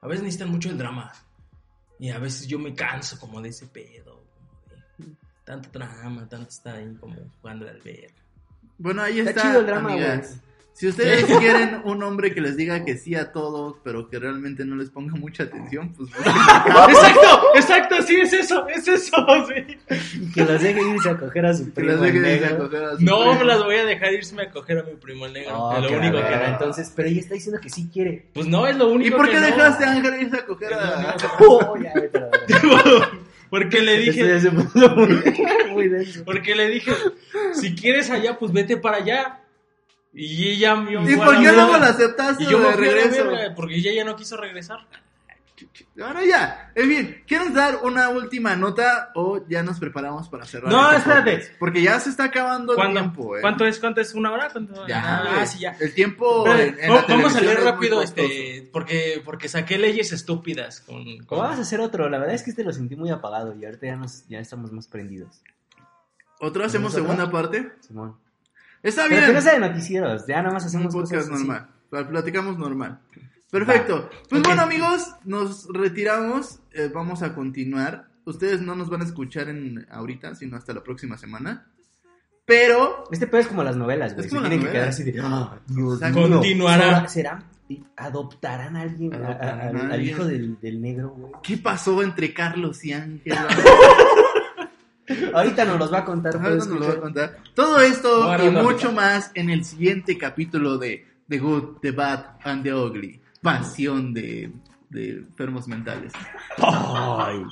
a veces necesitan mucho el drama. Y a veces yo me canso como de ese pedo, como de tanto drama, tanto estar ahí como jugando al ver. Bueno, ahí Está está, chido el drama, amigas. güey. Si ustedes quieren un hombre que les diga que sí a todo, pero que realmente no les ponga mucha atención, pues (laughs) exacto, exacto, sí, es eso, es eso, sí. Y que los deje irse a coger a su que primo deje coger a su No primo. me las voy a dejar irme a coger a mi primo el negro, Oh, es lo que único que no. Entonces, pero ella está diciendo que sí quiere. Pues no, es lo ¿Y único por que qué no. dejaste a Ángel irse a coger a... que- Oh, ya. (laughs) Porque le dije, muy, muy denso. porque le dije, si quieres allá, pues vete para allá. Y ella yo ¿Y por la qué me la aceptaste Y yo me de regreso? porque ella ya no quiso regresar. Ahora ya, en fin, ¿quieren dar una última nota o ya nos preparamos para cerrar? No, este espérate. podcast? Porque ya se está acabando el ¿Cuánto, tiempo, ¿eh? ¿Cuánto es? ¿Cuánto es? ¿Una hora? ¿Cuánto? Ya, ah, güey. sí, ya. El tiempo en, en la vamos- a leer es rápido este porque porque saqué leyes estúpidas con, con- vamos a hacer otro. La verdad es que este lo sentí muy apagado y ahorita ya, nos, ya estamos más prendidos. ¿Otro hacemos ¿Hacemos segunda parte? Simón. Está Pero bien. que no sea de noticieros. Ya nada más un hacemos podcast cosas así. normal. Pla- Platicamos normal. Perfecto. Pues bueno, amigos, nos retiramos. eh, vamos a continuar. Ustedes no nos van a escuchar en ahorita, sino hasta la próxima semana. Pero Este pedo es como las novelas, güey. Es Se como tienen las que quedar así de. "Ah, Dios mío". Continuará. ¿Será-. ¿Adoptarán a alguien? a- a- Adoptarán al, hijo del, del negro, güey. ¿qué pasó entre Carlos y Ángela? (laughs) (laughs) Ahorita nos los va a contar. Puedes nos lo voy a escuchar. contar. Todo esto Bueno, y no, mucho no. más en el siguiente capítulo de The Good, The Bad and The Ugly. Pasión de, de enfermos mentales. Ay.